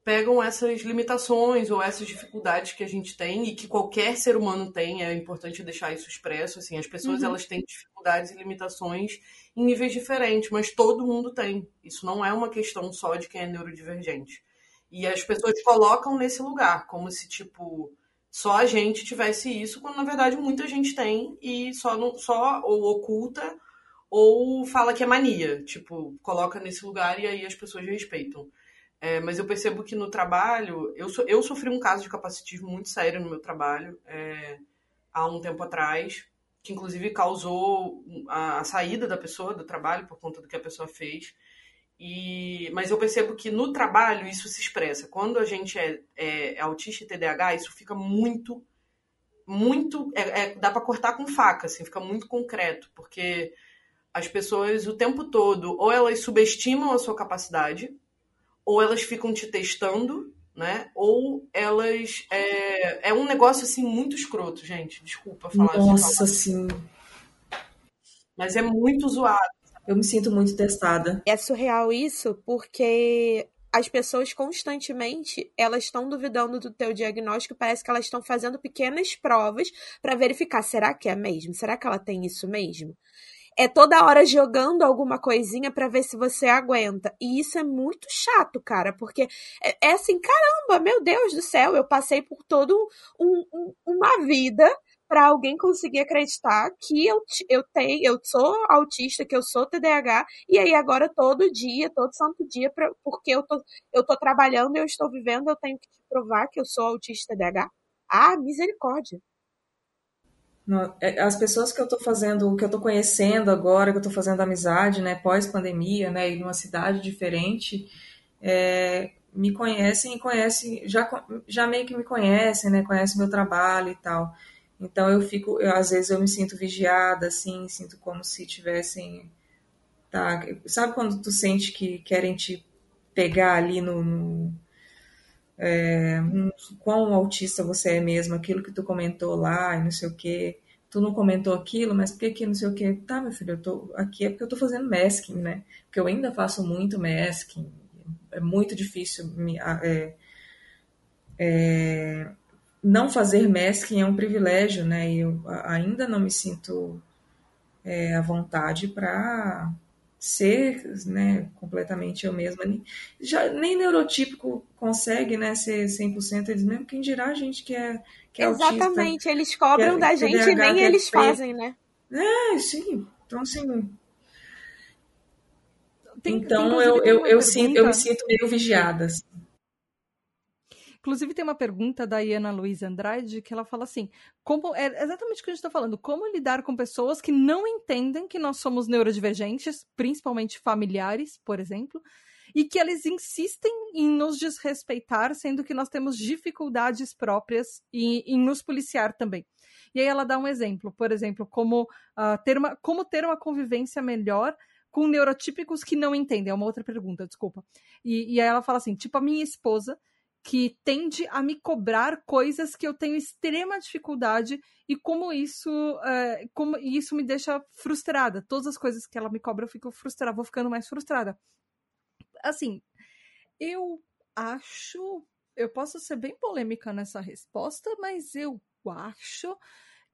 pegam essas limitações ou essas dificuldades que a gente tem e que qualquer ser humano tem, é importante deixar isso expresso, assim, as pessoas uhum. elas têm dificuldades e limitações em níveis diferentes, mas todo mundo tem. Isso não é uma questão só de quem é neurodivergente. E as pessoas colocam nesse lugar, como se, tipo, só a gente tivesse isso, quando na verdade muita gente tem e só, não, só ou oculta ou fala que é mania. Tipo, coloca nesse lugar e aí as pessoas respeitam. É, mas eu percebo que no trabalho, eu, so, eu sofri um caso de capacitismo muito sério no meu trabalho é, há um tempo atrás, que inclusive causou a, a, saída da pessoa do trabalho por conta do que a pessoa fez. E, mas eu percebo que no trabalho isso se expressa. Quando a gente é, é, é autista e TDAH, isso fica muito, muito. É, é, dá para cortar com faca, assim, fica muito concreto, porque as pessoas o tempo todo ou elas subestimam a sua capacidade ou elas ficam te testando, né? Ou elas. É, é um negócio assim muito escroto, gente. Desculpa falar Nossa, sim. Mas é muito zoado. Eu me sinto muito testada. É surreal isso, porque as pessoas constantemente elas estão duvidando do teu diagnóstico, parece que elas estão fazendo pequenas provas para verificar, será que é mesmo? Será que ela tem isso mesmo? É toda hora jogando alguma coisinha para ver se você aguenta. E isso é muito chato, cara, porque é, é assim, caramba, meu Deus do céu, eu passei por todo um, um, uma vida para alguém conseguir acreditar que eu, eu tenho, eu sou autista, que eu sou TDAH, e aí agora todo dia, todo santo dia, pra, porque eu tô, eu tô trabalhando, eu estou vivendo, eu tenho que te provar que eu sou autista TDAH. Ah, misericórdia. É, as pessoas que eu estou fazendo, que eu estou conhecendo agora, que eu estou fazendo amizade, né, pós-pandemia, né, e numa cidade diferente, é, me conhecem e conhecem, já, já meio que me conhecem, né, conhecem meu trabalho e tal. Então eu fico, eu, às vezes eu me sinto vigiada, assim, sinto como se tivessem, tá, sabe quando tu sente que querem te pegar ali no, no é, quão autista você é mesmo, aquilo que tu comentou lá e não sei o que. Tu não comentou aquilo, mas por que que não sei o que? Tá, meu filho, eu tô aqui é porque eu tô fazendo masking, né? Porque eu ainda faço muito masking. É muito difícil me, é, é, não fazer masking é um privilégio, né? E eu ainda não me sinto é, à vontade para ser né, completamente eu mesma. Já, nem neurotípico consegue né, ser 100%, eles mesmo quem dirá a gente que é, que é Exatamente, autista, eles cobram é, da gente e nem é eles fazem, né? É, sim. Então, assim... Tem, então, tem, eu, eu, eu, sinto, eu me sinto meio vigiada. Assim. Inclusive, tem uma pergunta da Iana Luiz Andrade que ela fala assim: como é exatamente o que a gente está falando, como lidar com pessoas que não entendem que nós somos neurodivergentes, principalmente familiares, por exemplo, e que eles insistem em nos desrespeitar, sendo que nós temos dificuldades próprias e em nos policiar também. E aí ela dá um exemplo, por exemplo, como, uh, ter, uma, como ter uma convivência melhor com neurotípicos que não entendem. É uma outra pergunta, desculpa. E, e aí ela fala assim: tipo, a minha esposa que tende a me cobrar coisas que eu tenho extrema dificuldade e como isso é, como isso me deixa frustrada. Todas as coisas que ela me cobra eu fico frustrada, vou ficando mais frustrada. Assim, eu acho, eu posso ser bem polêmica nessa resposta, mas eu acho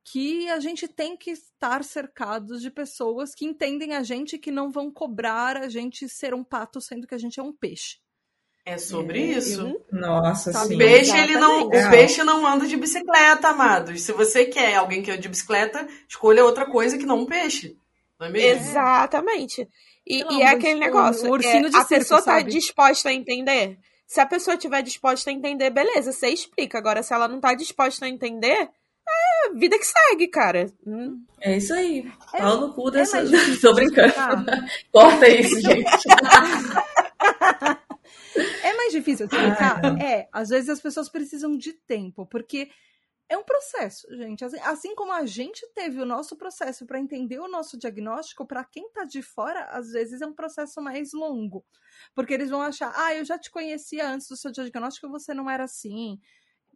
que a gente tem que estar cercados de pessoas que entendem a gente que não vão cobrar a gente ser um pato sendo que a gente é um peixe. É sobre é, isso. Eu... Nossa, sim. O peixe, ele não, o peixe não anda de bicicleta, amados. Se você quer alguém que anda de bicicleta, escolha outra coisa que não um peixe. Não é mesmo? Exatamente. E, não, e é aquele negócio. Um é, a pessoa tá sabe? disposta a entender. Se a pessoa estiver disposta a entender, beleza, você explica. Agora, se ela não tá disposta a entender, é vida que segue, cara. Hum. É isso aí. É, Pau no cu dessa. É Tô brincando. Corta isso, gente. É mais difícil explicar? Ah, é. Às vezes as pessoas precisam de tempo, porque é um processo, gente. Assim, assim como a gente teve o nosso processo para entender o nosso diagnóstico, para quem está de fora, às vezes é um processo mais longo. Porque eles vão achar, ah, eu já te conhecia antes do seu diagnóstico, você não era assim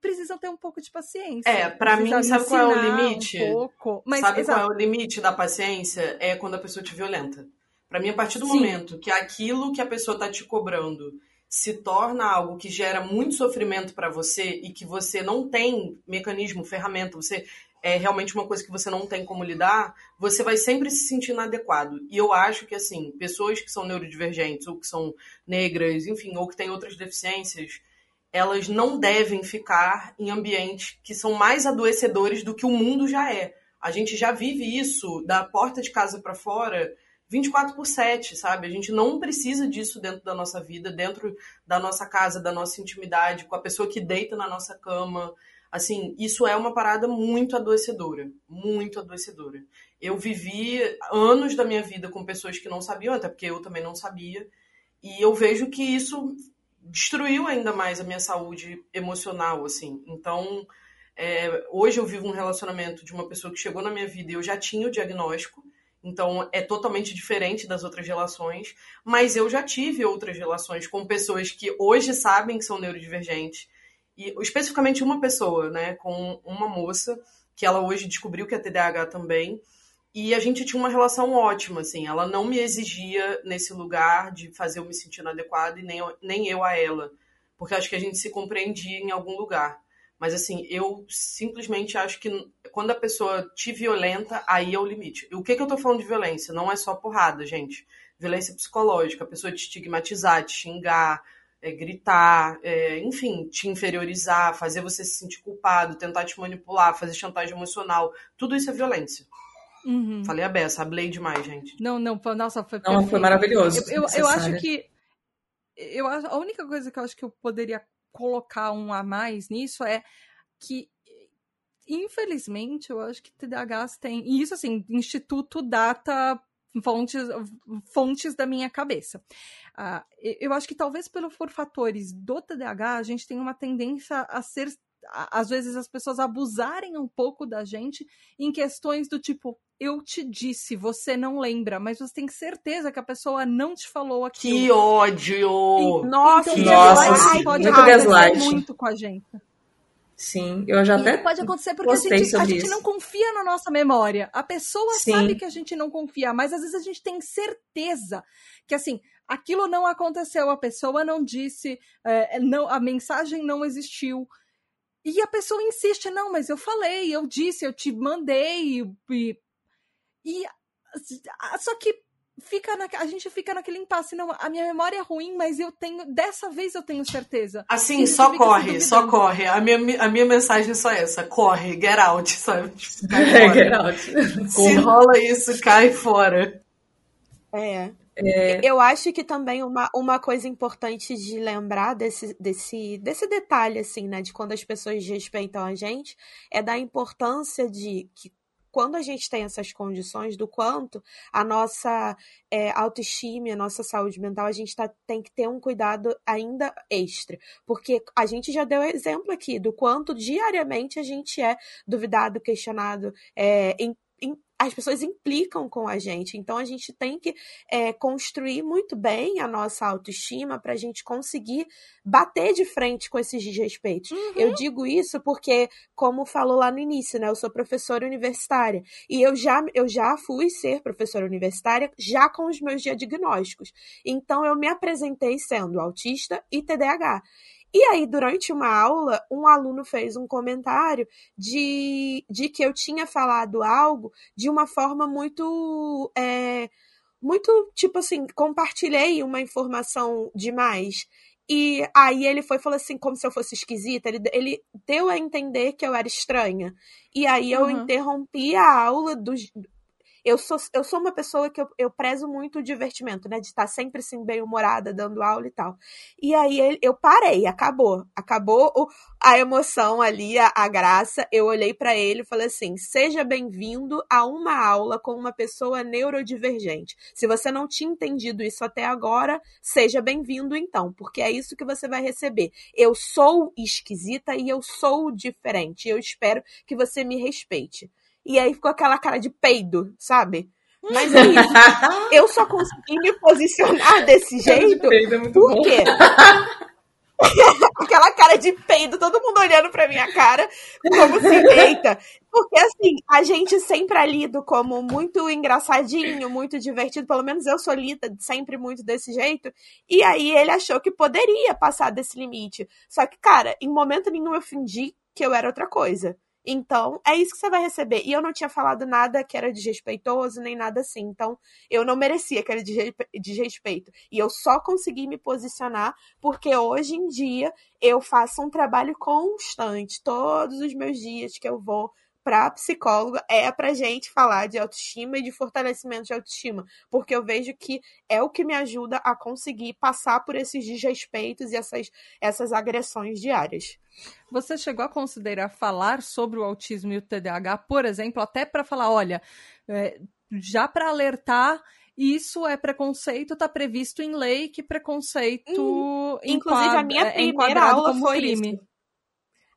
precisam ter um pouco de paciência. É, para mim, sabe qual é o limite? Um pouco, mas, sabe exato. qual é o limite da paciência? É quando a pessoa te violenta. Para mim, a partir do Sim. momento que aquilo que a pessoa tá te cobrando se torna algo que gera muito sofrimento para você e que você não tem mecanismo, ferramenta, você é realmente uma coisa que você não tem como lidar, você vai sempre se sentir inadequado. E eu acho que, assim, pessoas que são neurodivergentes, ou que são negras, enfim, ou que têm outras deficiências, elas não devem ficar em ambientes que são mais adoecedores do que o mundo já é. A gente já vive isso da porta de casa para fora 24 por 7, sabe? A gente não precisa disso dentro da nossa vida, dentro da nossa casa, da nossa intimidade, com a pessoa que deita na nossa cama. Assim, isso é uma parada muito adoecedora, muito adoecedora. Eu vivi anos da minha vida com pessoas que não sabiam, até porque eu também não sabia, e eu vejo que isso destruiu ainda mais a minha saúde emocional, assim. Então, é, hoje eu vivo um relacionamento de uma pessoa que chegou na minha vida e eu já tinha o diagnóstico, então é totalmente diferente das outras relações, mas eu já tive outras relações com pessoas que hoje sabem que são neurodivergentes e especificamente uma pessoa, né, com uma moça que ela hoje descobriu que é TDAH também. E a gente tinha uma relação ótima, assim. Ela não me exigia nesse lugar de fazer eu me sentir inadequada e nem nem eu a ela. Porque acho que a gente se compreendia em algum lugar. Mas, assim, eu simplesmente acho que quando a pessoa te violenta, aí é o limite. E o que, que eu tô falando de violência? Não é só porrada, gente. Violência psicológica, a pessoa te estigmatizar, te xingar, é, gritar, é, enfim, te inferiorizar, fazer você se sentir culpado, tentar te manipular, fazer chantagem emocional, tudo isso é violência. Uhum. Falei a beça, hablei demais, gente. Não, não, nossa, foi Não, foi maravilhoso. Eu, eu, eu, acho que eu a única coisa que eu acho que eu poderia colocar um a mais nisso é que infelizmente eu acho que TDAHs tem, e isso assim, instituto data fontes, fontes da minha cabeça. Uh, eu acho que talvez por fatores do TDAH, a gente tem uma tendência a ser às vezes as pessoas abusarem um pouco da gente em questões do tipo, eu te disse, você não lembra, mas você tem certeza que a pessoa não te falou aquilo. Que ódio! E, nossa, então, nossa, pode muito gaslight. muito com a gente. Sim, eu já até. pode acontecer porque a gente, a gente não confia na nossa memória. A pessoa Sim. sabe que a gente não confia, mas às vezes a gente tem certeza que assim aquilo não aconteceu, a pessoa não disse, é, não, a mensagem não existiu. E a pessoa insiste, não, mas eu falei, eu disse, eu te mandei. E, e só que fica na, a gente fica naquele impasse. Não, a minha memória é ruim, mas eu tenho. Dessa vez eu tenho certeza. Assim, só corre, só corre. A minha, a minha mensagem é só essa: corre, get out, sabe? Tipo, é, get out. Se rola isso, cai fora. É. É... Eu acho que também uma, uma coisa importante de lembrar desse, desse, desse detalhe, assim, né, de quando as pessoas respeitam a gente, é da importância de que quando a gente tem essas condições, do quanto a nossa é, autoestima, a nossa saúde mental, a gente tá, tem que ter um cuidado ainda extra. Porque a gente já deu exemplo aqui do quanto diariamente a gente é duvidado, questionado, é, em, em as pessoas implicam com a gente. Então a gente tem que é, construir muito bem a nossa autoestima para a gente conseguir bater de frente com esses desrespeitos. Uhum. Eu digo isso porque, como falou lá no início, né, eu sou professora universitária e eu já, eu já fui ser professora universitária já com os meus diagnósticos. Então eu me apresentei sendo autista e TDAH. E aí, durante uma aula, um aluno fez um comentário de, de que eu tinha falado algo de uma forma muito. É, muito, tipo assim, compartilhei uma informação demais. E aí ele foi falou assim, como se eu fosse esquisita, ele, ele deu a entender que eu era estranha. E aí eu uhum. interrompi a aula do, eu sou, eu sou uma pessoa que eu, eu prezo muito o divertimento, né? De estar sempre assim, bem humorada, dando aula e tal. E aí eu parei, acabou. Acabou o, a emoção ali, a, a graça. Eu olhei para ele e falei assim: seja bem-vindo a uma aula com uma pessoa neurodivergente. Se você não tinha entendido isso até agora, seja bem-vindo então, porque é isso que você vai receber. Eu sou esquisita e eu sou diferente. Eu espero que você me respeite. E aí ficou aquela cara de peido, sabe? Mas é isso. eu só consegui me posicionar desse jeito. De é muito porque. Aquela cara de peido, todo mundo olhando pra minha cara, como se, eita. Porque assim, a gente sempre é lido como muito engraçadinho, muito divertido, pelo menos eu sou lida sempre muito desse jeito. E aí ele achou que poderia passar desse limite. Só que, cara, em momento nenhum eu fingi que eu era outra coisa. Então, é isso que você vai receber. E eu não tinha falado nada que era desrespeitoso, nem nada assim. Então, eu não merecia aquele desrespeito. E eu só consegui me posicionar porque hoje em dia eu faço um trabalho constante. Todos os meus dias que eu vou para psicóloga é pra gente falar de autoestima e de fortalecimento de autoestima, porque eu vejo que é o que me ajuda a conseguir passar por esses desrespeitos e essas, essas agressões diárias. Você chegou a considerar falar sobre o autismo e o TDAH, por exemplo, até para falar, olha, é, já para alertar isso é preconceito, está previsto em lei que preconceito hum, Inclusive, a minha é primeira aula foi crime. Isso.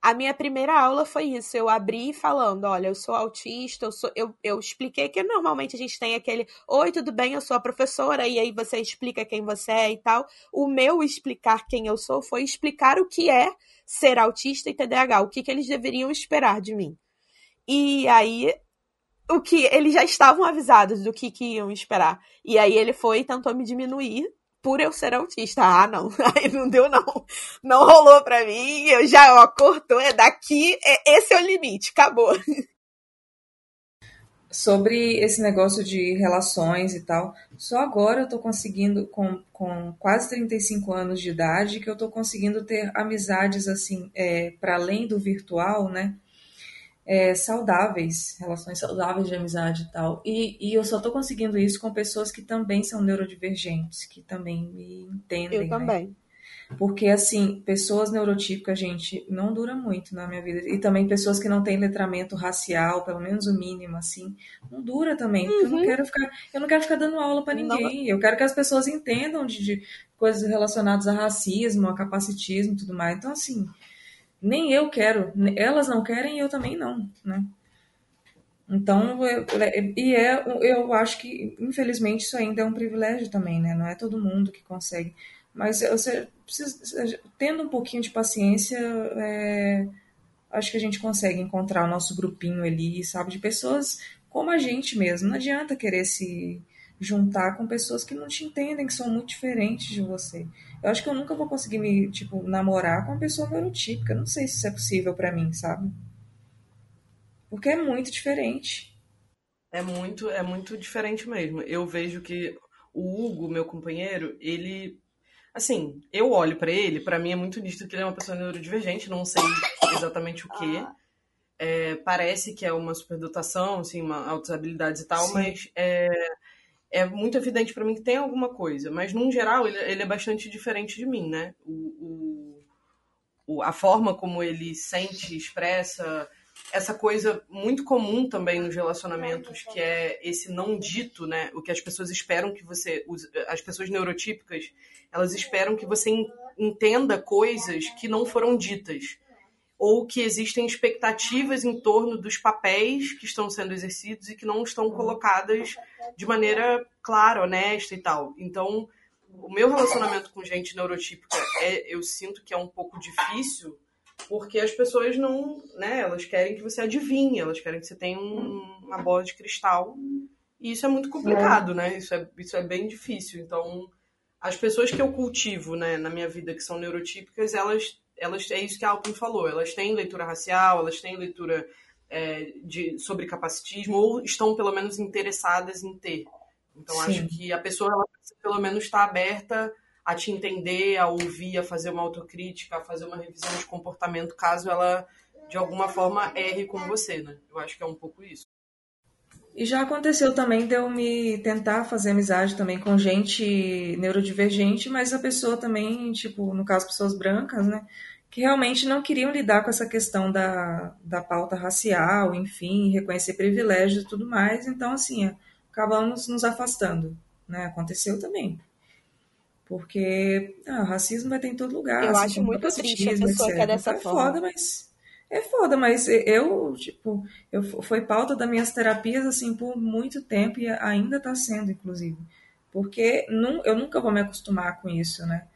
A minha primeira aula foi isso. Eu abri falando: olha, eu sou autista, eu, sou... eu, eu expliquei que normalmente a gente tem aquele: oi, tudo bem, eu sou a professora, e aí você explica quem você é e tal. O meu explicar quem eu sou foi explicar o que é ser autista e TDAH, o que, que eles deveriam esperar de mim. E aí o que eles já estavam avisados do que, que iam esperar. E aí ele foi e tentou me diminuir por eu ser autista. Ah, não. Aí não deu, não. Não rolou pra mim. Eu já, ó, cortou. É daqui. É, esse é o limite. Acabou. Sobre esse negócio de relações e tal, só agora eu tô conseguindo, com, com quase 35 anos de idade, que eu tô conseguindo ter amizades, assim, é, para além do virtual, né? É, saudáveis, relações saudáveis de amizade e tal. E, e eu só estou conseguindo isso com pessoas que também são neurodivergentes, que também me entendem. Eu né? também. Porque, assim, pessoas neurotípicas, gente, não dura muito na minha vida. E também pessoas que não têm letramento racial, pelo menos o mínimo, assim, não dura também. Uhum. eu não uhum. quero ficar, eu não quero ficar dando aula para ninguém. Não. Eu quero que as pessoas entendam de, de coisas relacionadas a racismo, a capacitismo e tudo mais. Então, assim, nem eu quero, elas não querem e eu também não, né? Então, eu, e é, eu acho que, infelizmente, isso ainda é um privilégio também, né? Não é todo mundo que consegue. Mas você precisa, tendo um pouquinho de paciência, é, acho que a gente consegue encontrar o nosso grupinho ali, sabe? De pessoas como a gente mesmo. Não adianta querer se juntar com pessoas que não te entendem, que são muito diferentes de você. Eu acho que eu nunca vou conseguir me, tipo, namorar com uma pessoa neurotípica. Não sei se isso é possível para mim, sabe? Porque é muito diferente. É muito, é muito diferente mesmo. Eu vejo que o Hugo, meu companheiro, ele assim, eu olho para ele, para mim é muito nítido que ele é uma pessoa neurodivergente, não sei exatamente o que. É, parece que é uma superdotação, assim, uma altas habilidades e tal, Sim. mas é, é muito evidente para mim que tem alguma coisa, mas num geral ele, ele é bastante diferente de mim, né? O, o, a forma como ele sente, expressa, essa coisa muito comum também nos relacionamentos, que é esse não dito, né? O que as pessoas esperam que você. As pessoas neurotípicas, elas esperam que você entenda coisas que não foram ditas ou que existem expectativas em torno dos papéis que estão sendo exercidos e que não estão colocadas de maneira clara, honesta e tal. Então, o meu relacionamento com gente neurotípica é, eu sinto que é um pouco difícil, porque as pessoas não, né, elas querem que você adivinhe, elas querem que você tenha um, uma bola de cristal. E isso é muito complicado, né? Isso é, isso é bem difícil. Então, as pessoas que eu cultivo, né, na minha vida que são neurotípicas, elas elas é isso que a Alpin falou, elas têm leitura racial, elas têm leitura é, de, sobre capacitismo, ou estão pelo menos interessadas em ter. Então Sim. acho que a pessoa ela pelo menos está aberta a te entender, a ouvir, a fazer uma autocrítica, a fazer uma revisão de comportamento, caso ela de alguma forma erre com você, né? Eu acho que é um pouco isso. E já aconteceu também de eu me tentar fazer amizade também com gente neurodivergente, mas a pessoa também, tipo, no caso, pessoas brancas, né? Que realmente não queriam lidar com essa questão da, da pauta racial, enfim, reconhecer privilégios e tudo mais. Então, assim, acabamos nos afastando, né? Aconteceu também. Porque ah, racismo vai ter em todo lugar. Eu assim, acho muito triste a pessoa etc. que é dessa é forma. Foda, mas é foda, mas eu, tipo, eu, foi pauta das minhas terapias, assim, por muito tempo e ainda está sendo, inclusive. Porque eu nunca vou me acostumar com isso, né?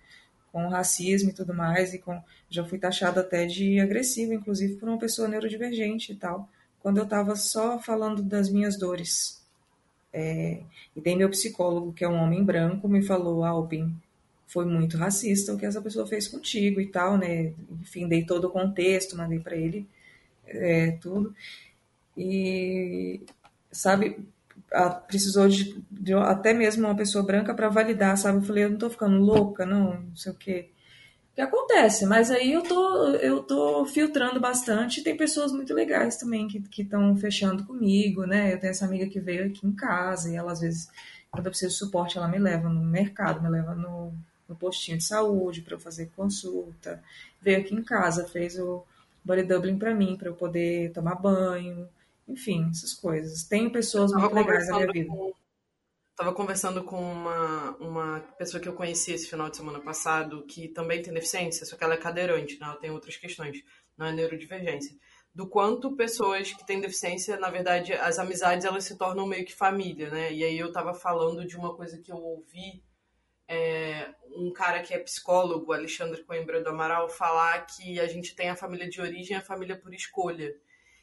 com racismo e tudo mais, e com já fui taxada até de agressiva, inclusive por uma pessoa neurodivergente e tal, quando eu estava só falando das minhas dores. É, e daí meu psicólogo, que é um homem branco, me falou, Alpin, foi muito racista o que essa pessoa fez contigo e tal, né? Enfim, dei todo o contexto, mandei para ele é, tudo. E, sabe, precisou de, de, até mesmo uma pessoa branca para validar, sabe? Eu falei, eu não tô ficando louca, não, não sei o quê. O que acontece? Mas aí eu tô, eu tô filtrando bastante. Tem pessoas muito legais também que estão fechando comigo, né? Eu tenho essa amiga que veio aqui em casa e ela, às vezes, quando eu preciso de suporte, ela me leva no mercado, me leva no, no postinho de saúde para eu fazer consulta. Veio aqui em casa, fez o body doubling para mim, para eu poder tomar banho enfim, essas coisas. Tem pessoas muito legais na minha vida. Com, tava conversando com uma, uma pessoa que eu conheci esse final de semana passado, que também tem deficiência, só que ela é cadeirante, né? Ela tem outras questões, não é neurodivergência. Do quanto pessoas que têm deficiência, na verdade, as amizades elas se tornam meio que família, né? E aí eu tava falando de uma coisa que eu ouvi é, um cara que é psicólogo, Alexandre Coimbra do Amaral, falar que a gente tem a família de origem e a família por escolha.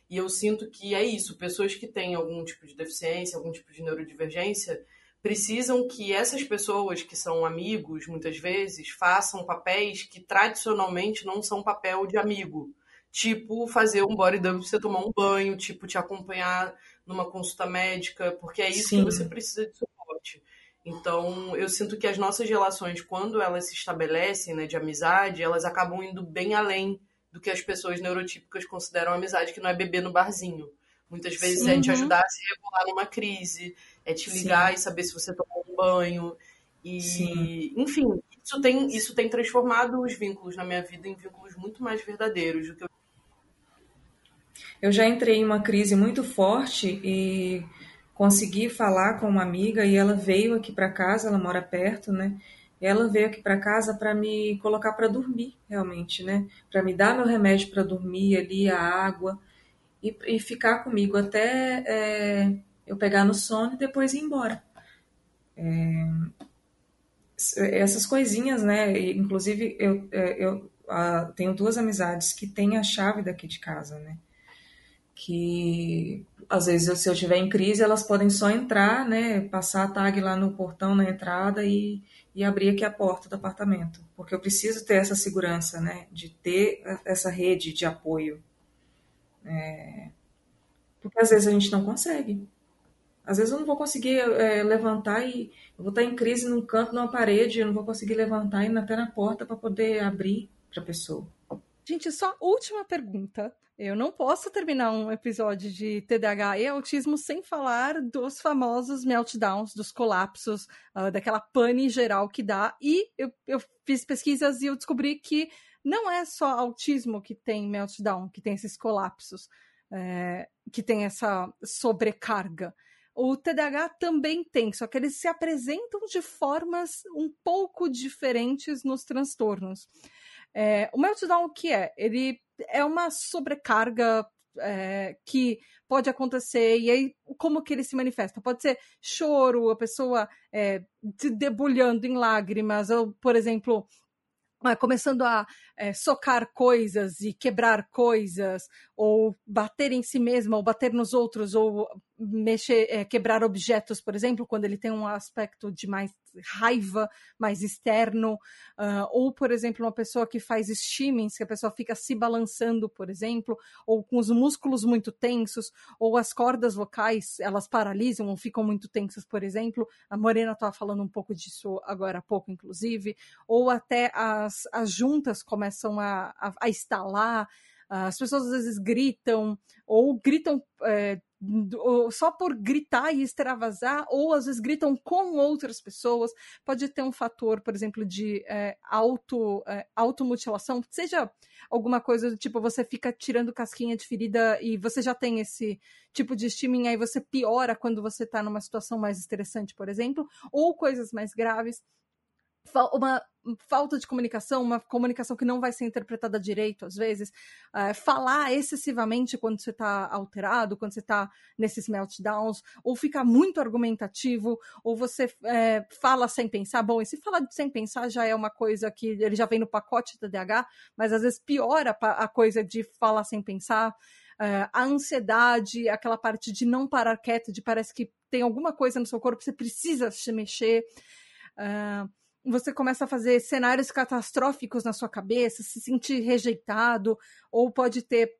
E eu sinto que é isso, pessoas que têm algum tipo de deficiência, algum tipo de neurodivergência, precisam que essas pessoas que são amigos, muitas vezes, façam papéis que tradicionalmente não são papel de amigo. Tipo, fazer um body dump pra você tomar um banho, tipo, te acompanhar numa consulta médica, porque é isso Sim. que você precisa de. Então, eu sinto que as nossas relações, quando elas se estabelecem, né, de amizade, elas acabam indo bem além do que as pessoas neurotípicas consideram amizade, que não é beber no barzinho. Muitas vezes Sim. é te ajudar a se regular numa crise, é te ligar Sim. e saber se você tomou um banho. E, Sim. enfim, isso tem, isso tem transformado os vínculos na minha vida em vínculos muito mais verdadeiros do que eu... eu já entrei em uma crise muito forte e consegui falar com uma amiga e ela veio aqui para casa, ela mora perto, né? ela veio aqui para casa para me colocar para dormir, realmente, né? Para me dar meu remédio para dormir ali, a água, e, e ficar comigo até é, eu pegar no sono e depois ir embora. É, essas coisinhas, né? Inclusive, eu, é, eu a, tenho duas amizades que têm a chave daqui de casa, né? Que às vezes, se eu estiver em crise, elas podem só entrar, né? Passar a tag lá no portão, na entrada e e abrir aqui a porta do apartamento, porque eu preciso ter essa segurança, né, de ter essa rede de apoio. É, porque às vezes a gente não consegue. Às vezes eu não vou conseguir é, levantar e eu vou estar em crise num canto, numa parede, eu não vou conseguir levantar e ir até na porta para poder abrir para a pessoa. Gente, só última pergunta. Eu não posso terminar um episódio de TDAH e autismo sem falar dos famosos meltdowns, dos colapsos, uh, daquela pane geral que dá. E eu, eu fiz pesquisas e eu descobri que não é só autismo que tem meltdown, que tem esses colapsos, é, que tem essa sobrecarga. O TDAH também tem, só que eles se apresentam de formas um pouco diferentes nos transtornos. É, o meltdown, o que é? Ele é uma sobrecarga é, que pode acontecer, e aí como que ele se manifesta? Pode ser choro, a pessoa é, se debulhando em lágrimas, ou, por exemplo, é, começando a é, socar coisas e quebrar coisas, ou bater em si mesma, ou bater nos outros, ou mexer, é, quebrar objetos, por exemplo, quando ele tem um aspecto de mais raiva, mais externo, uh, ou, por exemplo, uma pessoa que faz steamings, que a pessoa fica se balançando, por exemplo, ou com os músculos muito tensos, ou as cordas vocais, elas paralisam ou ficam muito tensas, por exemplo. A Morena estava falando um pouco disso agora há pouco, inclusive, ou até as, as juntas começam a, a, a estalar, as pessoas às vezes gritam, ou gritam é, só por gritar e extravasar, ou às vezes gritam com outras pessoas. Pode ter um fator, por exemplo, de é, auto, é, automutilação, seja alguma coisa do tipo, você fica tirando casquinha de ferida e você já tem esse tipo de estímulo, aí você piora quando você está numa situação mais estressante, por exemplo, ou coisas mais graves. Uma falta de comunicação, uma comunicação que não vai ser interpretada direito, às vezes, é, falar excessivamente quando você está alterado, quando você está nesses meltdowns, ou ficar muito argumentativo, ou você é, fala sem pensar. Bom, e se falar sem pensar já é uma coisa que ele já vem no pacote TDAH, mas às vezes piora a coisa de falar sem pensar. Uh, a ansiedade, aquela parte de não parar quieto, de parece que tem alguma coisa no seu corpo, você precisa se mexer. Uh, você começa a fazer cenários catastróficos na sua cabeça, se sentir rejeitado, ou pode ter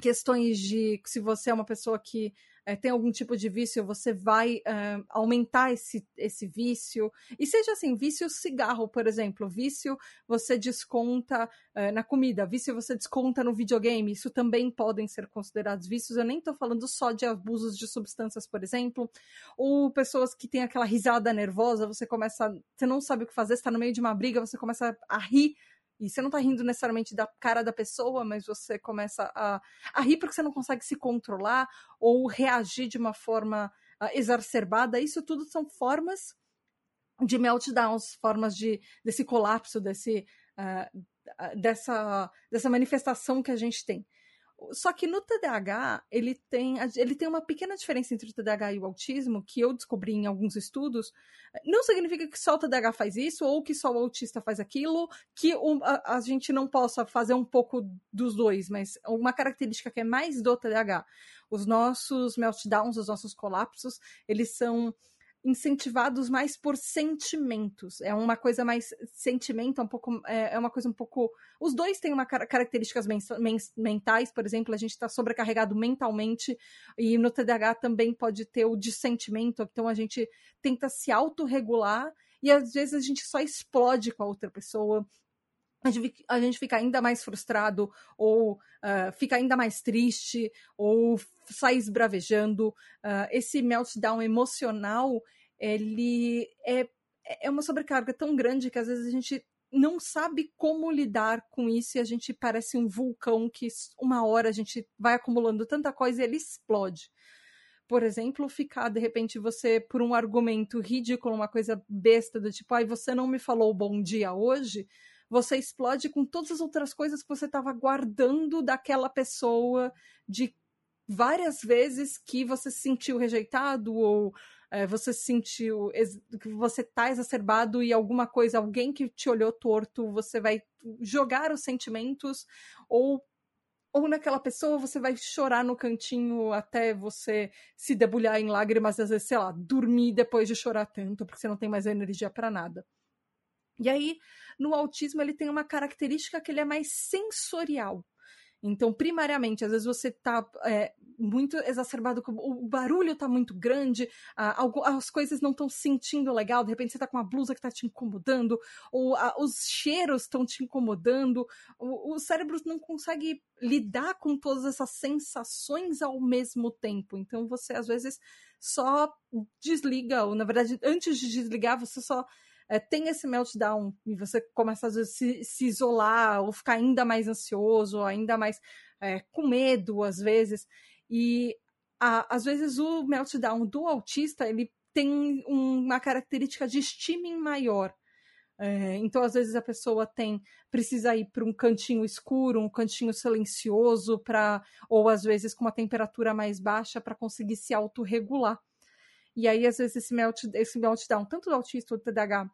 questões de se você é uma pessoa que é, tem algum tipo de vício, você vai aumentar esse, esse vício. E seja assim, vício cigarro, por exemplo. Vício você desconta na comida, vício você desconta no videogame. Isso também podem ser considerados vícios. Eu nem estou falando só de abusos de substâncias, por exemplo. Ou pessoas que têm aquela risada nervosa, você começa. Você não sabe o que fazer, está no meio de uma briga, você começa a rir e você não tá rindo necessariamente da cara da pessoa, mas você começa a, a rir porque você não consegue se controlar ou reagir de uma forma uh, exacerbada. Isso tudo são formas de meltdowns, formas de desse colapso, desse, uh, dessa, dessa manifestação que a gente tem. Só que no TDAH, ele tem, ele tem uma pequena diferença entre o TDAH e o autismo, que eu descobri em alguns estudos. Não significa que só o TDAH faz isso, ou que só o autista faz aquilo, que o, a, a, gente não possa fazer um pouco dos dois, mas uma característica que é mais do TDAH. Os nossos meltdowns, os nossos colapsos, eles são incentivados mais por sentimentos. É uma coisa mais sentimento, um pouco é, é uma coisa um pouco. Os dois têm uma características men mentais, por exemplo, a gente está sobrecarregado mentalmente e no TDAH também pode ter o de sentimento. Então a gente tenta se autorregular e às vezes a gente só explode com a outra pessoa a gente fica ainda mais frustrado, ou uh, fica ainda mais triste, ou sai esbravejando. Uh, esse meltdown emocional, ele é, é uma sobrecarga tão grande que às vezes a gente não sabe como lidar com isso e a gente parece um vulcão que uma hora a gente vai acumulando tanta coisa e ele explode. Por exemplo, ficar de repente você por um argumento ridículo, uma coisa besta do tipo, ai, você não me falou bom dia hoje, você explode com todas as outras coisas que você estava guardando daquela pessoa de várias vezes que você se sentiu rejeitado ou é, você se sentiu que você está exacerbado e alguma coisa, alguém que te olhou torto, você vai jogar os sentimentos ou ou naquela pessoa você vai chorar no cantinho até você se debulhar em lágrimas, às vezes, sei lá, dormir depois de chorar tanto, porque você não tem mais energia para nada. E aí, no autismo, ele tem uma característica que ele é mais sensorial. Então, primariamente, às vezes você está é, muito exacerbado, o barulho está muito grande, as coisas não estão sentindo legal, de repente você está com uma blusa que está te incomodando, ou os cheiros estão te incomodando, o, o cérebro não consegue lidar com todas essas sensações ao mesmo tempo. Então, você às vezes só desliga, ou na verdade, antes de desligar, você só é, tem esse meltdown e você começa vezes se, se isolar ou ficar ainda mais ansioso, ainda mais é, com medo às vezes. E a, às vezes o meltdown do autista ele tem uma característica de steaming maior. É, então, às vezes, a pessoa tem precisa ir para um cantinho escuro, um cantinho silencioso, para ou às vezes com uma temperatura mais baixa para conseguir se autorregular. E aí, às vezes, esse, melt, esse meltdown, tanto do autista ou do TDAH,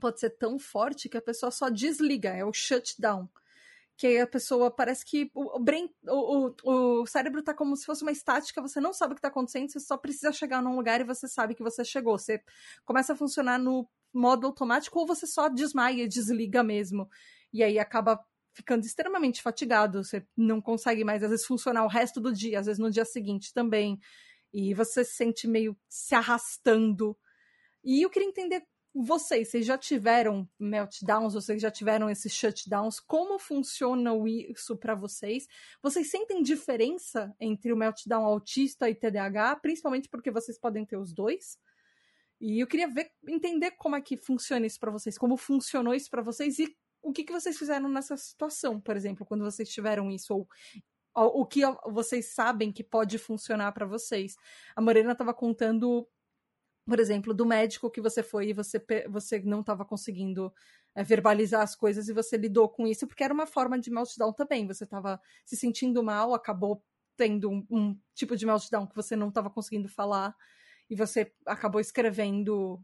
pode ser tão forte que a pessoa só desliga, é o shutdown. Que aí a pessoa parece que o, brain, o, o, o cérebro tá como se fosse uma estática, você não sabe o que tá acontecendo, você só precisa chegar num lugar e você sabe que você chegou. Você começa a funcionar no modo automático ou você só desmaia desliga mesmo. E aí acaba ficando extremamente fatigado, você não consegue mais, às vezes, funcionar o resto do dia, às vezes no dia seguinte também e você se sente meio se arrastando. E eu queria entender vocês, vocês já tiveram meltdowns, vocês já tiveram esses shutdowns, como funciona isso para vocês? Vocês sentem diferença entre o meltdown autista e TDAH, principalmente porque vocês podem ter os dois? E eu queria ver, entender como é que funciona isso para vocês, como funcionou isso para vocês e o que, que vocês fizeram nessa situação, por exemplo, quando vocês tiveram isso, ou o que vocês sabem que pode funcionar para vocês. A Morena estava contando por exemplo, do médico que você foi e você, você não estava conseguindo é, verbalizar as coisas e você lidou com isso, porque era uma forma de meltdown também. Você estava se sentindo mal, acabou tendo um, um tipo de meltdown que você não estava conseguindo falar e você acabou escrevendo,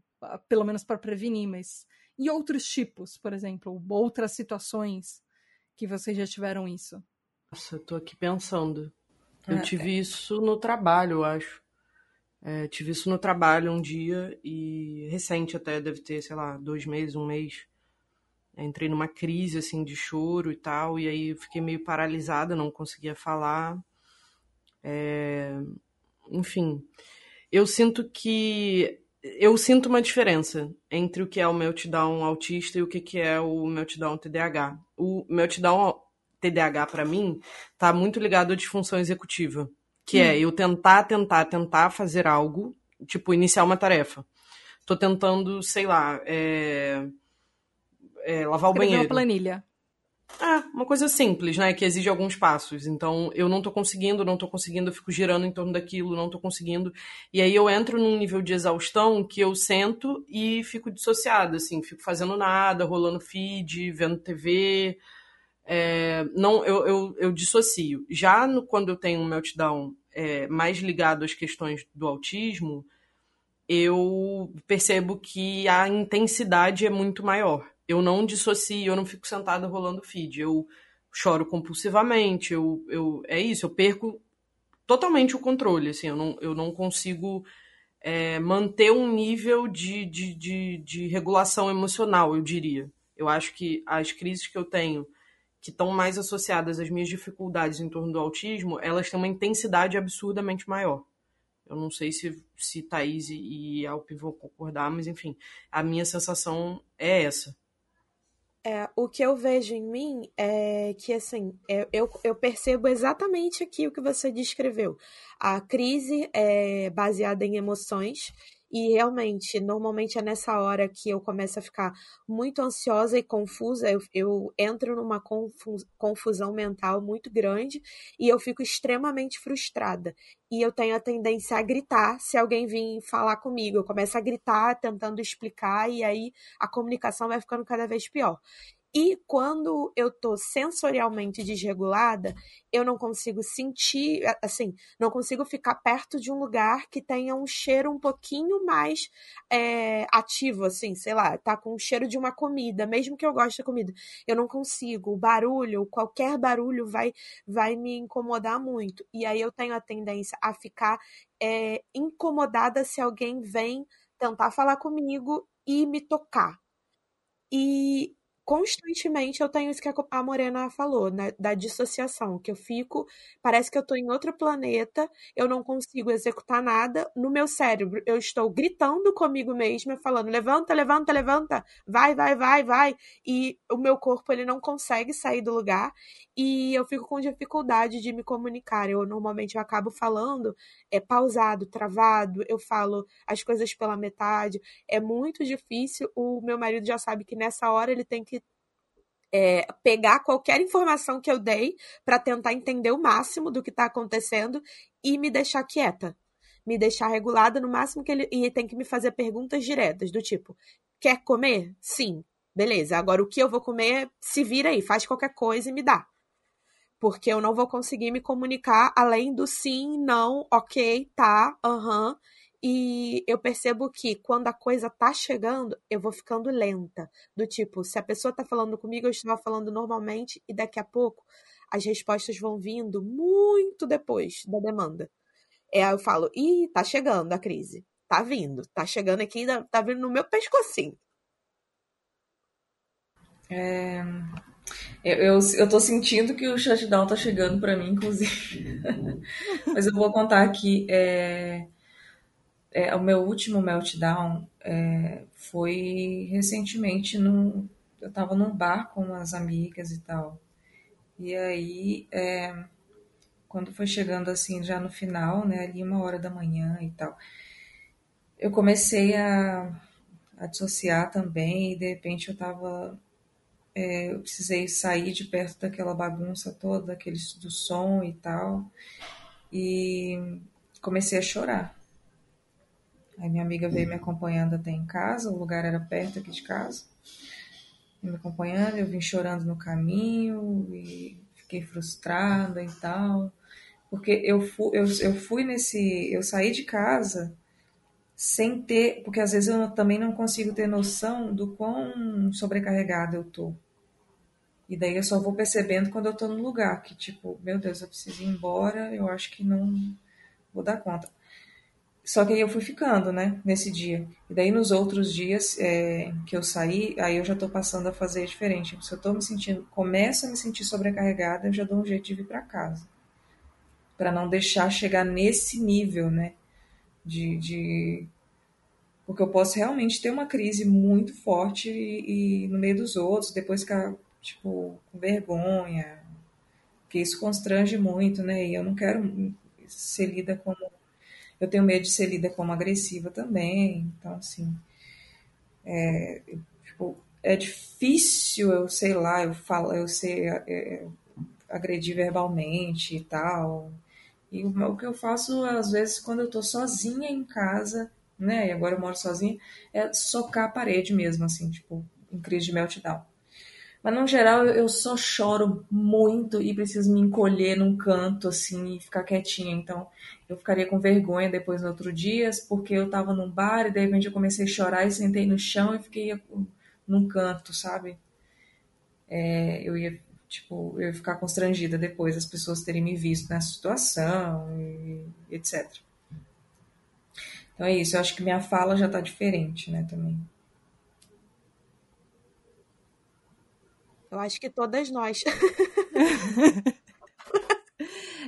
pelo menos para prevenir, mas. E outros tipos, por exemplo, outras situações que vocês já tiveram isso? Nossa, eu tô aqui pensando. Eu é, tive é. isso no trabalho, eu acho. É, tive isso no trabalho um dia e recente até, deve ter, sei lá, dois meses, um mês. Entrei numa crise, assim, de choro e tal, e aí fiquei meio paralisada, não conseguia falar. É... Enfim, eu sinto que... Eu sinto uma diferença entre o que é o meltdown autista e o que é o meltdown TDAH. O meltdown TDAH, para mim, tá muito ligado à disfunção executiva que é hum. é eu tentar, tentar, tentar fazer algo, tipo, iniciar uma tarefa. Tô tentando, sei lá, é... É, lavar o banheiro. uma planilha. É, uma coisa simples, né? Que exige alguns passos. Então, eu não tô conseguindo, não tô conseguindo, eu fico girando em torno daquilo, não tô conseguindo. E aí eu entro num nível de exaustão que eu sento e fico dissociada, assim, fico fazendo nada, rolando feed, vendo TV, é, não, eu, eu, eu, dissocio. Já no, quando eu tenho um meltdown é, mais ligado às questões do autismo, eu percebo que a intensidade é muito maior. Eu não dissocio, eu não fico sentada rolando feed. Eu choro compulsivamente, eu, eu, é isso, eu perco totalmente o controle. Assim, eu, não, eu não consigo é, manter um nível de, de, de, de regulação emocional, eu diria. Eu acho que as crises que eu tenho que estão mais associadas às minhas dificuldades em torno do autismo, elas têm uma intensidade absurdamente maior. Eu não sei se, se Thaís e Alpe vão concordar, mas enfim, a minha sensação é essa. É, o que eu vejo em mim é que, assim, é, eu, eu percebo exatamente aqui o que você descreveu. A crise é baseada em emoções e realmente, normalmente é nessa hora que eu começo a ficar muito ansiosa e confusa. Eu, eu entro numa confusão mental muito grande e eu fico extremamente frustrada. E eu tenho a tendência a gritar se alguém vir falar comigo. Eu começo a gritar, tentando explicar, e aí a comunicação vai ficando cada vez pior. E quando eu tô sensorialmente desregulada, eu não consigo sentir, assim, não consigo ficar perto de um lugar que tenha um cheiro um pouquinho mais é, ativo, assim, sei lá, tá com o cheiro de uma comida, mesmo que eu goste da comida. Eu não consigo. O barulho, qualquer barulho vai, vai me incomodar muito. E aí eu tenho a tendência a ficar é, incomodada se alguém vem tentar falar comigo e me tocar. E constantemente eu tenho isso que a Morena falou, né, da dissociação, que eu fico, parece que eu tô em outro planeta, eu não consigo executar nada, no meu cérebro eu estou gritando comigo mesma, falando, levanta, levanta, levanta, vai, vai, vai, vai, e o meu corpo ele não consegue sair do lugar, e eu fico com dificuldade de me comunicar, eu normalmente eu acabo falando é pausado, travado, eu falo as coisas pela metade, é muito difícil, o meu marido já sabe que nessa hora ele tem que é, pegar qualquer informação que eu dei para tentar entender o máximo do que está acontecendo e me deixar quieta. Me deixar regulada no máximo que ele. E tem que me fazer perguntas diretas, do tipo: quer comer? Sim. Beleza. Agora o que eu vou comer, se vira aí, faz qualquer coisa e me dá. Porque eu não vou conseguir me comunicar além do sim, não, ok, tá, aham. E eu percebo que quando a coisa tá chegando, eu vou ficando lenta. Do tipo, se a pessoa tá falando comigo, eu estava falando normalmente, e daqui a pouco as respostas vão vindo muito depois da demanda. É, eu falo, ih, tá chegando a crise. Tá vindo. Tá chegando aqui, tá vindo no meu pescocinho. É, eu, eu, eu tô sentindo que o shutdown tá chegando para mim, inclusive. Mas eu vou contar aqui. É, é, o meu último meltdown é, foi recentemente num, eu estava num bar com umas amigas e tal. E aí, é, quando foi chegando assim, já no final, né, ali uma hora da manhã e tal, eu comecei a, a dissociar também e de repente eu tava. É, eu precisei sair de perto daquela bagunça toda, daquele, do som e tal, e comecei a chorar Aí minha amiga veio me acompanhando até em casa, o lugar era perto aqui de casa. Me acompanhando, eu vim chorando no caminho e fiquei frustrada e tal. Porque eu fui, eu, eu fui nesse. Eu saí de casa sem ter. Porque às vezes eu também não consigo ter noção do quão sobrecarregada eu tô. E daí eu só vou percebendo quando eu tô no lugar, que tipo, meu Deus, eu preciso ir embora, eu acho que não vou dar conta. Só que aí eu fui ficando, né, nesse dia. E daí nos outros dias é, que eu saí, aí eu já tô passando a fazer diferente. Se eu tô me sentindo, começo a me sentir sobrecarregada, eu já dou um jeito de vir para casa. para não deixar chegar nesse nível, né, de, de porque eu posso realmente ter uma crise muito forte e, e, no meio dos outros, depois ficar tipo, com vergonha, que isso constrange muito, né? E eu não quero ser lida como. Eu tenho medo de ser lida como agressiva também, então, assim. É, tipo, é difícil eu, sei lá, eu falo, eu ser é, é agredir verbalmente e tal. E o, o que eu faço, às vezes, quando eu tô sozinha em casa, né? E agora eu moro sozinha, é socar a parede mesmo, assim, tipo, em crise de meltdown. Mas no geral eu só choro muito e preciso me encolher num canto assim e ficar quietinha. Então eu ficaria com vergonha depois no outro dia, porque eu tava num bar e de repente eu comecei a chorar e sentei no chão e fiquei num canto, sabe? É, eu ia tipo, eu ia ficar constrangida depois as pessoas terem me visto nessa situação e etc. Então é isso, eu acho que minha fala já tá diferente, né, também. Eu acho que todas nós.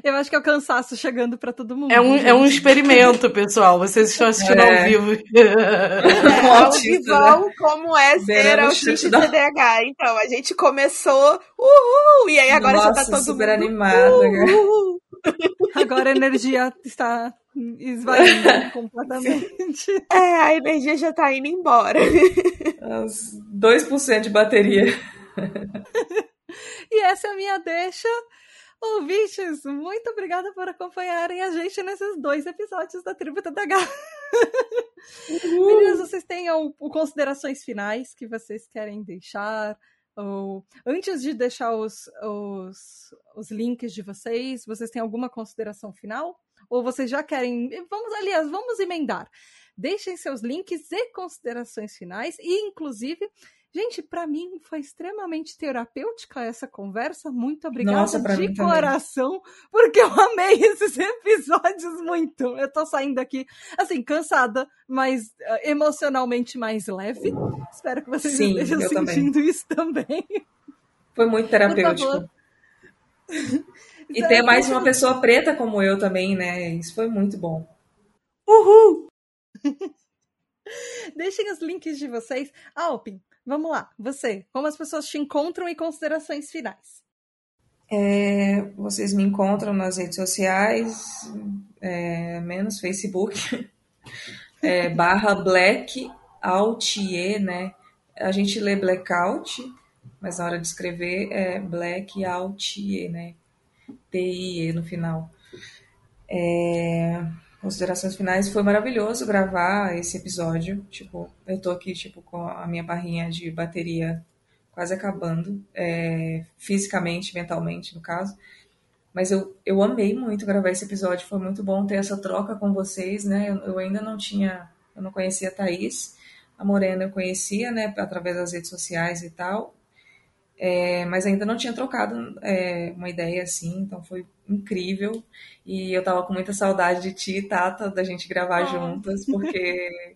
Eu acho que é o cansaço chegando para todo mundo. É um, é um experimento, pessoal. Vocês estão assistindo é. ao vivo. É, ao vivo, como é ser autista de TDAH. Então, a gente começou, uhul! E aí agora Nossa, já tá todo super mundo. animado. Uhul. Agora a energia está esvaindo completamente. É, a energia já tá indo embora. Os 2% de bateria. e essa é a minha deixa. Ouvintes, muito obrigada por acompanharem a gente nesses dois episódios da Tribo TDH. Meninas, vocês têm considerações finais que vocês querem deixar? Ou, antes de deixar os, os, os links de vocês, vocês têm alguma consideração final? Ou vocês já querem. Vamos, aliás, vamos emendar. Deixem seus links e considerações finais, e inclusive Gente, para mim foi extremamente terapêutica essa conversa. Muito obrigada Nossa, de coração, também. porque eu amei esses episódios muito. Eu tô saindo aqui, assim, cansada, mas uh, emocionalmente mais leve. Espero que vocês Sim, estejam sentindo também. isso também. Foi muito terapêutico. e ter mais uma pessoa preta como eu também, né? Isso foi muito bom. Uhul! Deixem os links de vocês. Alpin, Vamos lá, você, como as pessoas te encontram e considerações finais? É, vocês me encontram nas redes sociais, é, menos Facebook, é, barra Black Altier, né? A gente lê Blackout, mas na hora de escrever é Black Altier, né? T-I-E no final. É, considerações finais, foi maravilhoso gravar esse episódio. Tipo, eu tô aqui, tipo, com a minha barrinha de bateria quase acabando, é, fisicamente, mentalmente, no caso. Mas eu, eu amei muito gravar esse episódio, foi muito bom ter essa troca com vocês, né? Eu, eu ainda não tinha, eu não conhecia a Thaís, a Morena eu conhecia, né, através das redes sociais e tal, é, mas ainda não tinha trocado é, uma ideia assim, então foi incrível. E eu tava com muita saudade de ti, Tata, da gente gravar oh. juntas, porque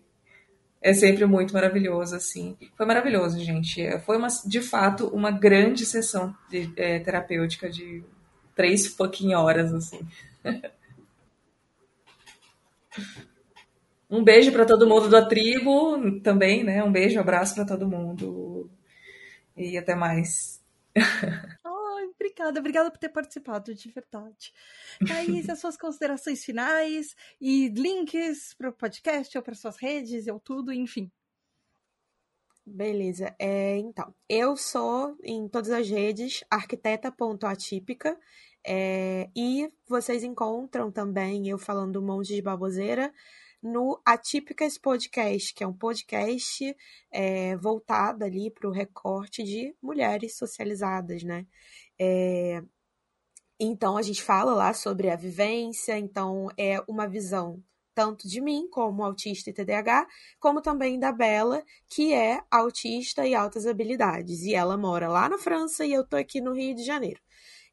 é sempre muito maravilhoso, assim. Foi maravilhoso, gente. Foi, uma, de fato, uma grande sessão de, é, terapêutica de três fucking horas, assim. um beijo para todo mundo da tribo também, né? Um beijo, um abraço para todo mundo. E até mais. Ai, obrigada, obrigada por ter participado, de verdade. Thaís, as suas considerações finais e links para o podcast ou para suas redes ou tudo, enfim. Beleza, é, então, eu sou em todas as redes arquiteta.atípica é, e vocês encontram também eu falando um monte de baboseira no Atípicas Podcast, que é um podcast é, voltado ali para o recorte de mulheres socializadas, né? É, então a gente fala lá sobre a vivência, então é uma visão tanto de mim como autista e TDAH, como também da Bela, que é autista e altas habilidades. E ela mora lá na França e eu tô aqui no Rio de Janeiro.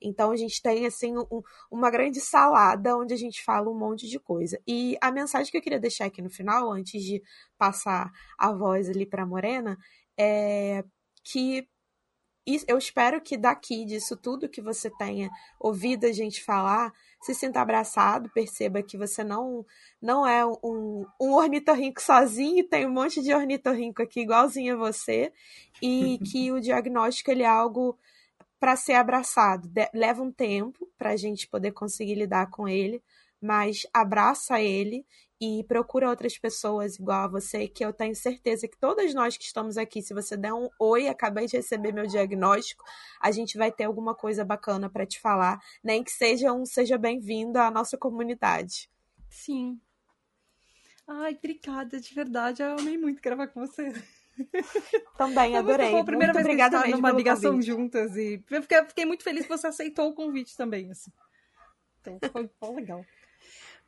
Então a gente tem assim um, uma grande salada onde a gente fala um monte de coisa. E a mensagem que eu queria deixar aqui no final, antes de passar a voz ali para Morena, é que eu espero que daqui disso tudo que você tenha ouvido a gente falar, se sinta abraçado, perceba que você não não é um, um ornitorrinco sozinho, tem um monte de ornitorrinco aqui igualzinho a você, e que o diagnóstico ele é algo para ser abraçado. De leva um tempo para a gente poder conseguir lidar com ele, mas abraça ele e procura outras pessoas igual a você, que eu tenho certeza que todas nós que estamos aqui, se você der um oi, acabei de receber meu diagnóstico, a gente vai ter alguma coisa bacana para te falar, nem que seja um seja bem-vindo à nossa comunidade. Sim. Ai, obrigada, de verdade. Eu amei muito gravar com você. Também, adorei. Foi a primeira muito vez obrigada que a gente numa ligação convite. juntas e eu fiquei, fiquei, muito feliz que você aceitou o convite também, assim. Então foi, legal.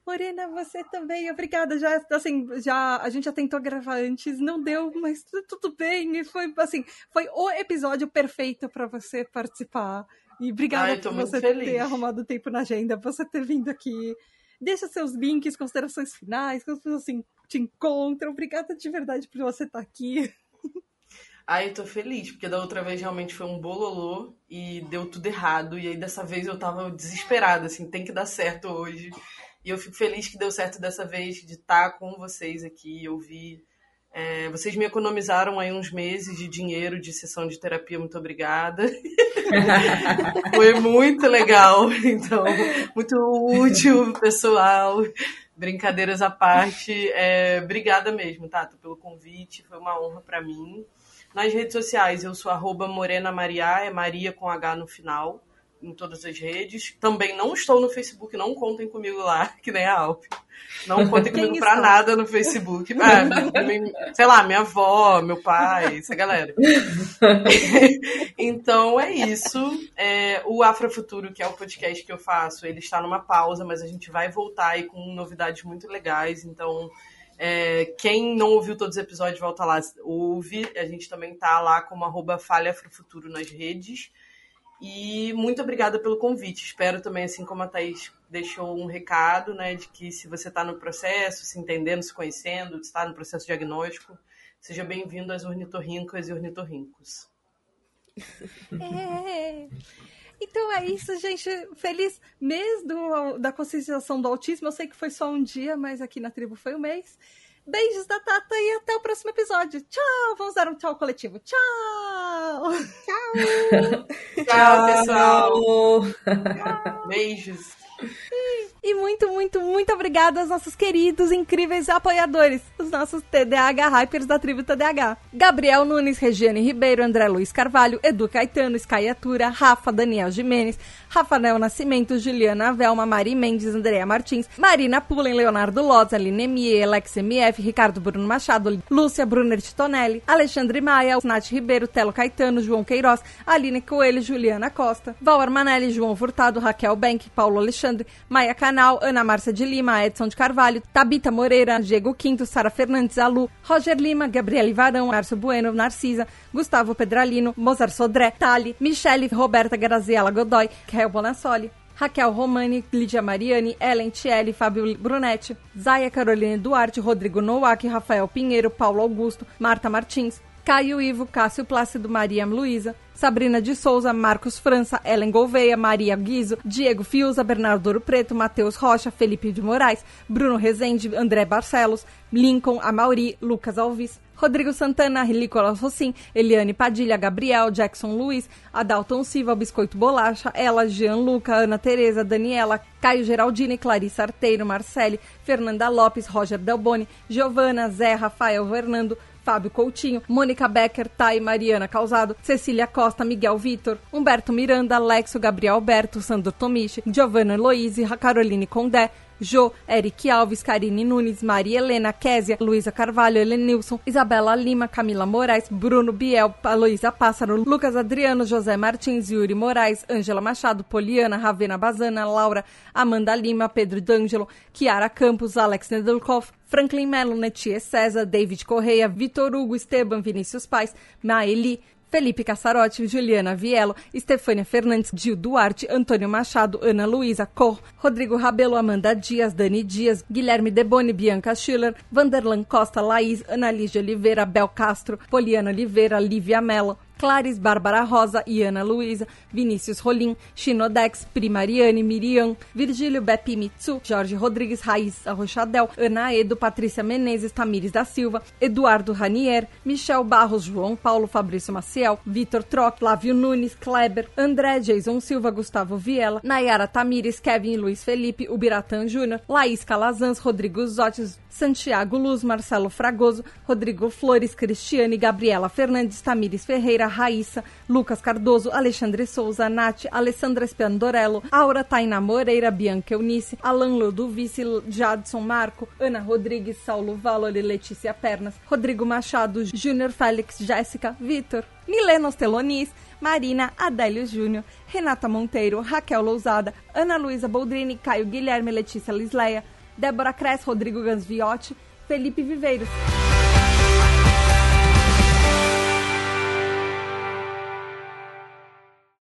Morena, você também, obrigada. Já, assim, já, a gente já tentou gravar antes, não deu, mas tudo bem. E foi, assim, foi o episódio perfeito para você participar. E obrigada Ai, por você feliz. ter arrumado tempo na agenda, você ter vindo aqui. Deixa seus links, considerações finais, que as pessoas assim, te encontram. Obrigada de verdade por você estar aqui. Ai, eu tô feliz, porque da outra vez realmente foi um bololô e deu tudo errado. E aí dessa vez eu tava desesperada, assim, tem que dar certo hoje. E eu fico feliz que deu certo dessa vez de estar com vocês aqui, ouvir. É, vocês me economizaram aí uns meses de dinheiro de sessão de terapia, muito obrigada. Foi muito legal, então, muito útil, pessoal. Brincadeiras à parte, é, obrigada mesmo, Tato, pelo convite, foi uma honra para mim. Nas redes sociais, eu sou arroba Morena Maria, é Maria com H no final em todas as redes. Também não estou no Facebook, não contem comigo lá, que nem a Alp. Não contem comigo pra nada no Facebook. Ah, sei lá, minha avó, meu pai, essa galera. então é isso. É, o Afrofuturo, que é o podcast que eu faço, ele está numa pausa, mas a gente vai voltar aí com novidades muito legais. Então. É, quem não ouviu todos os episódios, volta lá, ouve. A gente também tá lá como arroba Falha Afrofuturo nas redes. E muito obrigada pelo convite. Espero também, assim como a Thaís deixou um recado, né, de que se você está no processo, se entendendo, se conhecendo, está no processo diagnóstico, seja bem-vindo às ornitorrincas e ornitorrincos. É. Então é isso, gente. Feliz mês do, da conscientização do autismo. Eu sei que foi só um dia, mas aqui na tribo foi um mês. Beijos da Tata e até o próximo episódio. Tchau! Vamos dar um tchau coletivo. Tchau! Tchau! tchau, pessoal! Tchau. Beijos! E muito, muito, muito obrigada aos nossos queridos, incríveis apoiadores, os nossos TDAH Hypers da tribo TDAH. Gabriel Nunes, Regiane Ribeiro, André Luiz Carvalho, Edu Caetano, Skyatura, Rafa, Daniel Jimenez, Rafael Nascimento, Juliana Velma, Mari Mendes, Andrea Martins, Marina Pullen, Leonardo Lotz, Aline Mie, Alex MF, Ricardo Bruno Machado, Lúcia Brunner Titonelli, Alexandre Maia, Nath Ribeiro, Telo Caetano, João Queiroz, Aline Coelho, Juliana Costa, Val Armanelli, João Furtado, Raquel Bank, Paulo Alexandre, Maia Canal, Ana Márcia de Lima, Edson de Carvalho, Tabita Moreira, Diego Quinto, Sara Fernandes, Alu, Roger Lima, Gabriele Varão, Márcio Bueno, Narcisa, Gustavo Pedralino, Mozart Sodré, Tali, Michele, Roberta Graziella Godoy, Rael Bonassoli, Raquel Romani, Lídia Mariani, Ellen Tielli, Fábio Brunetti, Zaya Caroline Duarte, Rodrigo Nowak, Rafael Pinheiro, Paulo Augusto, Marta Martins, Caio Ivo, Cássio Plácido, Maria Luísa, Sabrina de Souza, Marcos França, Ellen Gouveia, Maria Guizo, Diego Fiuza, Bernardo Ouro Preto, Matheus Rocha, Felipe de Moraes, Bruno Rezende, André Barcelos, Lincoln, Amauri, Lucas Alves, Rodrigo Santana, Nicolas Rossim, Eliane Padilha, Gabriel, Jackson Luiz, Adalton Silva, Biscoito Bolacha, Ela, Jean Luca, Ana Tereza, Daniela, Caio Geraldine, Clarissa Arteiro, Marcele, Fernanda Lopes, Roger Delboni, Giovana, Zé, Rafael Fernando, Fábio Coutinho, Mônica Becker, Thay Mariana Causado, Cecília Costa, Miguel Vitor, Humberto Miranda, Alexo, Gabriel Alberto, Sandro Tomichi, Giovanna Eloise, Caroline Condé, Jô, Eric Alves, Karine Nunes, Maria Helena, Késia, Luísa Carvalho, Helenilson, Isabela Lima, Camila Moraes, Bruno Biel, Aloísa Pássaro, Lucas Adriano, José Martins, Yuri Moraes, Ângela Machado, Poliana, Ravena Bazana, Laura, Amanda Lima, Pedro D'Angelo, Kiara Campos, Alex Nedelkov, Franklin Melo, Netie César, David Correia, Vitor Hugo, Esteban, Vinícius Pais, Maeli, Felipe Cassarotti, Juliana Vielo, Estefânia Fernandes, Gil Duarte, Antônio Machado, Ana Luísa Cor, Rodrigo Rabelo, Amanda Dias, Dani Dias, Guilherme Deboni, Bianca Schiller, Vanderlan Costa, Laís, Ana Lígia Oliveira, Bel Castro, Poliana Oliveira, Lívia Mello, Clares, Bárbara Rosa, Iana Luiza, Vinícius Rolim, Chinodex, Primariane, Miriam, Virgílio Bepi Mitsu, Jorge Rodrigues, Raíssa Rochadel, Ana Edo, Patrícia Menezes, Tamires da Silva, Eduardo Ranier, Michel Barros, João Paulo, Fabrício Maciel, Vitor Troc, Flávio Nunes, Kleber, André, Jason Silva, Gustavo Viela, Nayara Tamires, Kevin Luiz Felipe, Ubiratan Júnior, Laís Calazans, Rodrigo Zotes, Santiago Luz, Marcelo Fragoso, Rodrigo Flores, Cristiane, Gabriela Fernandes, Tamires Ferreira, Raíssa, Lucas Cardoso, Alexandre Souza, Nath, Alessandra Spiandorello, Aura Tainá Moreira, Bianca Eunice, Alan Ludovice, Jadson Marco, Ana Rodrigues, Saulo Valori, Letícia Pernas, Rodrigo Machado, Júnior Félix, Jéssica, Vitor, Milena Ostelonis, Marina, Adélio Júnior, Renata Monteiro, Raquel Lousada, Ana Luísa Boldrini, Caio Guilherme, Letícia Lisleia, Débora Cres, Rodrigo Gansviotti, Felipe Viveiros.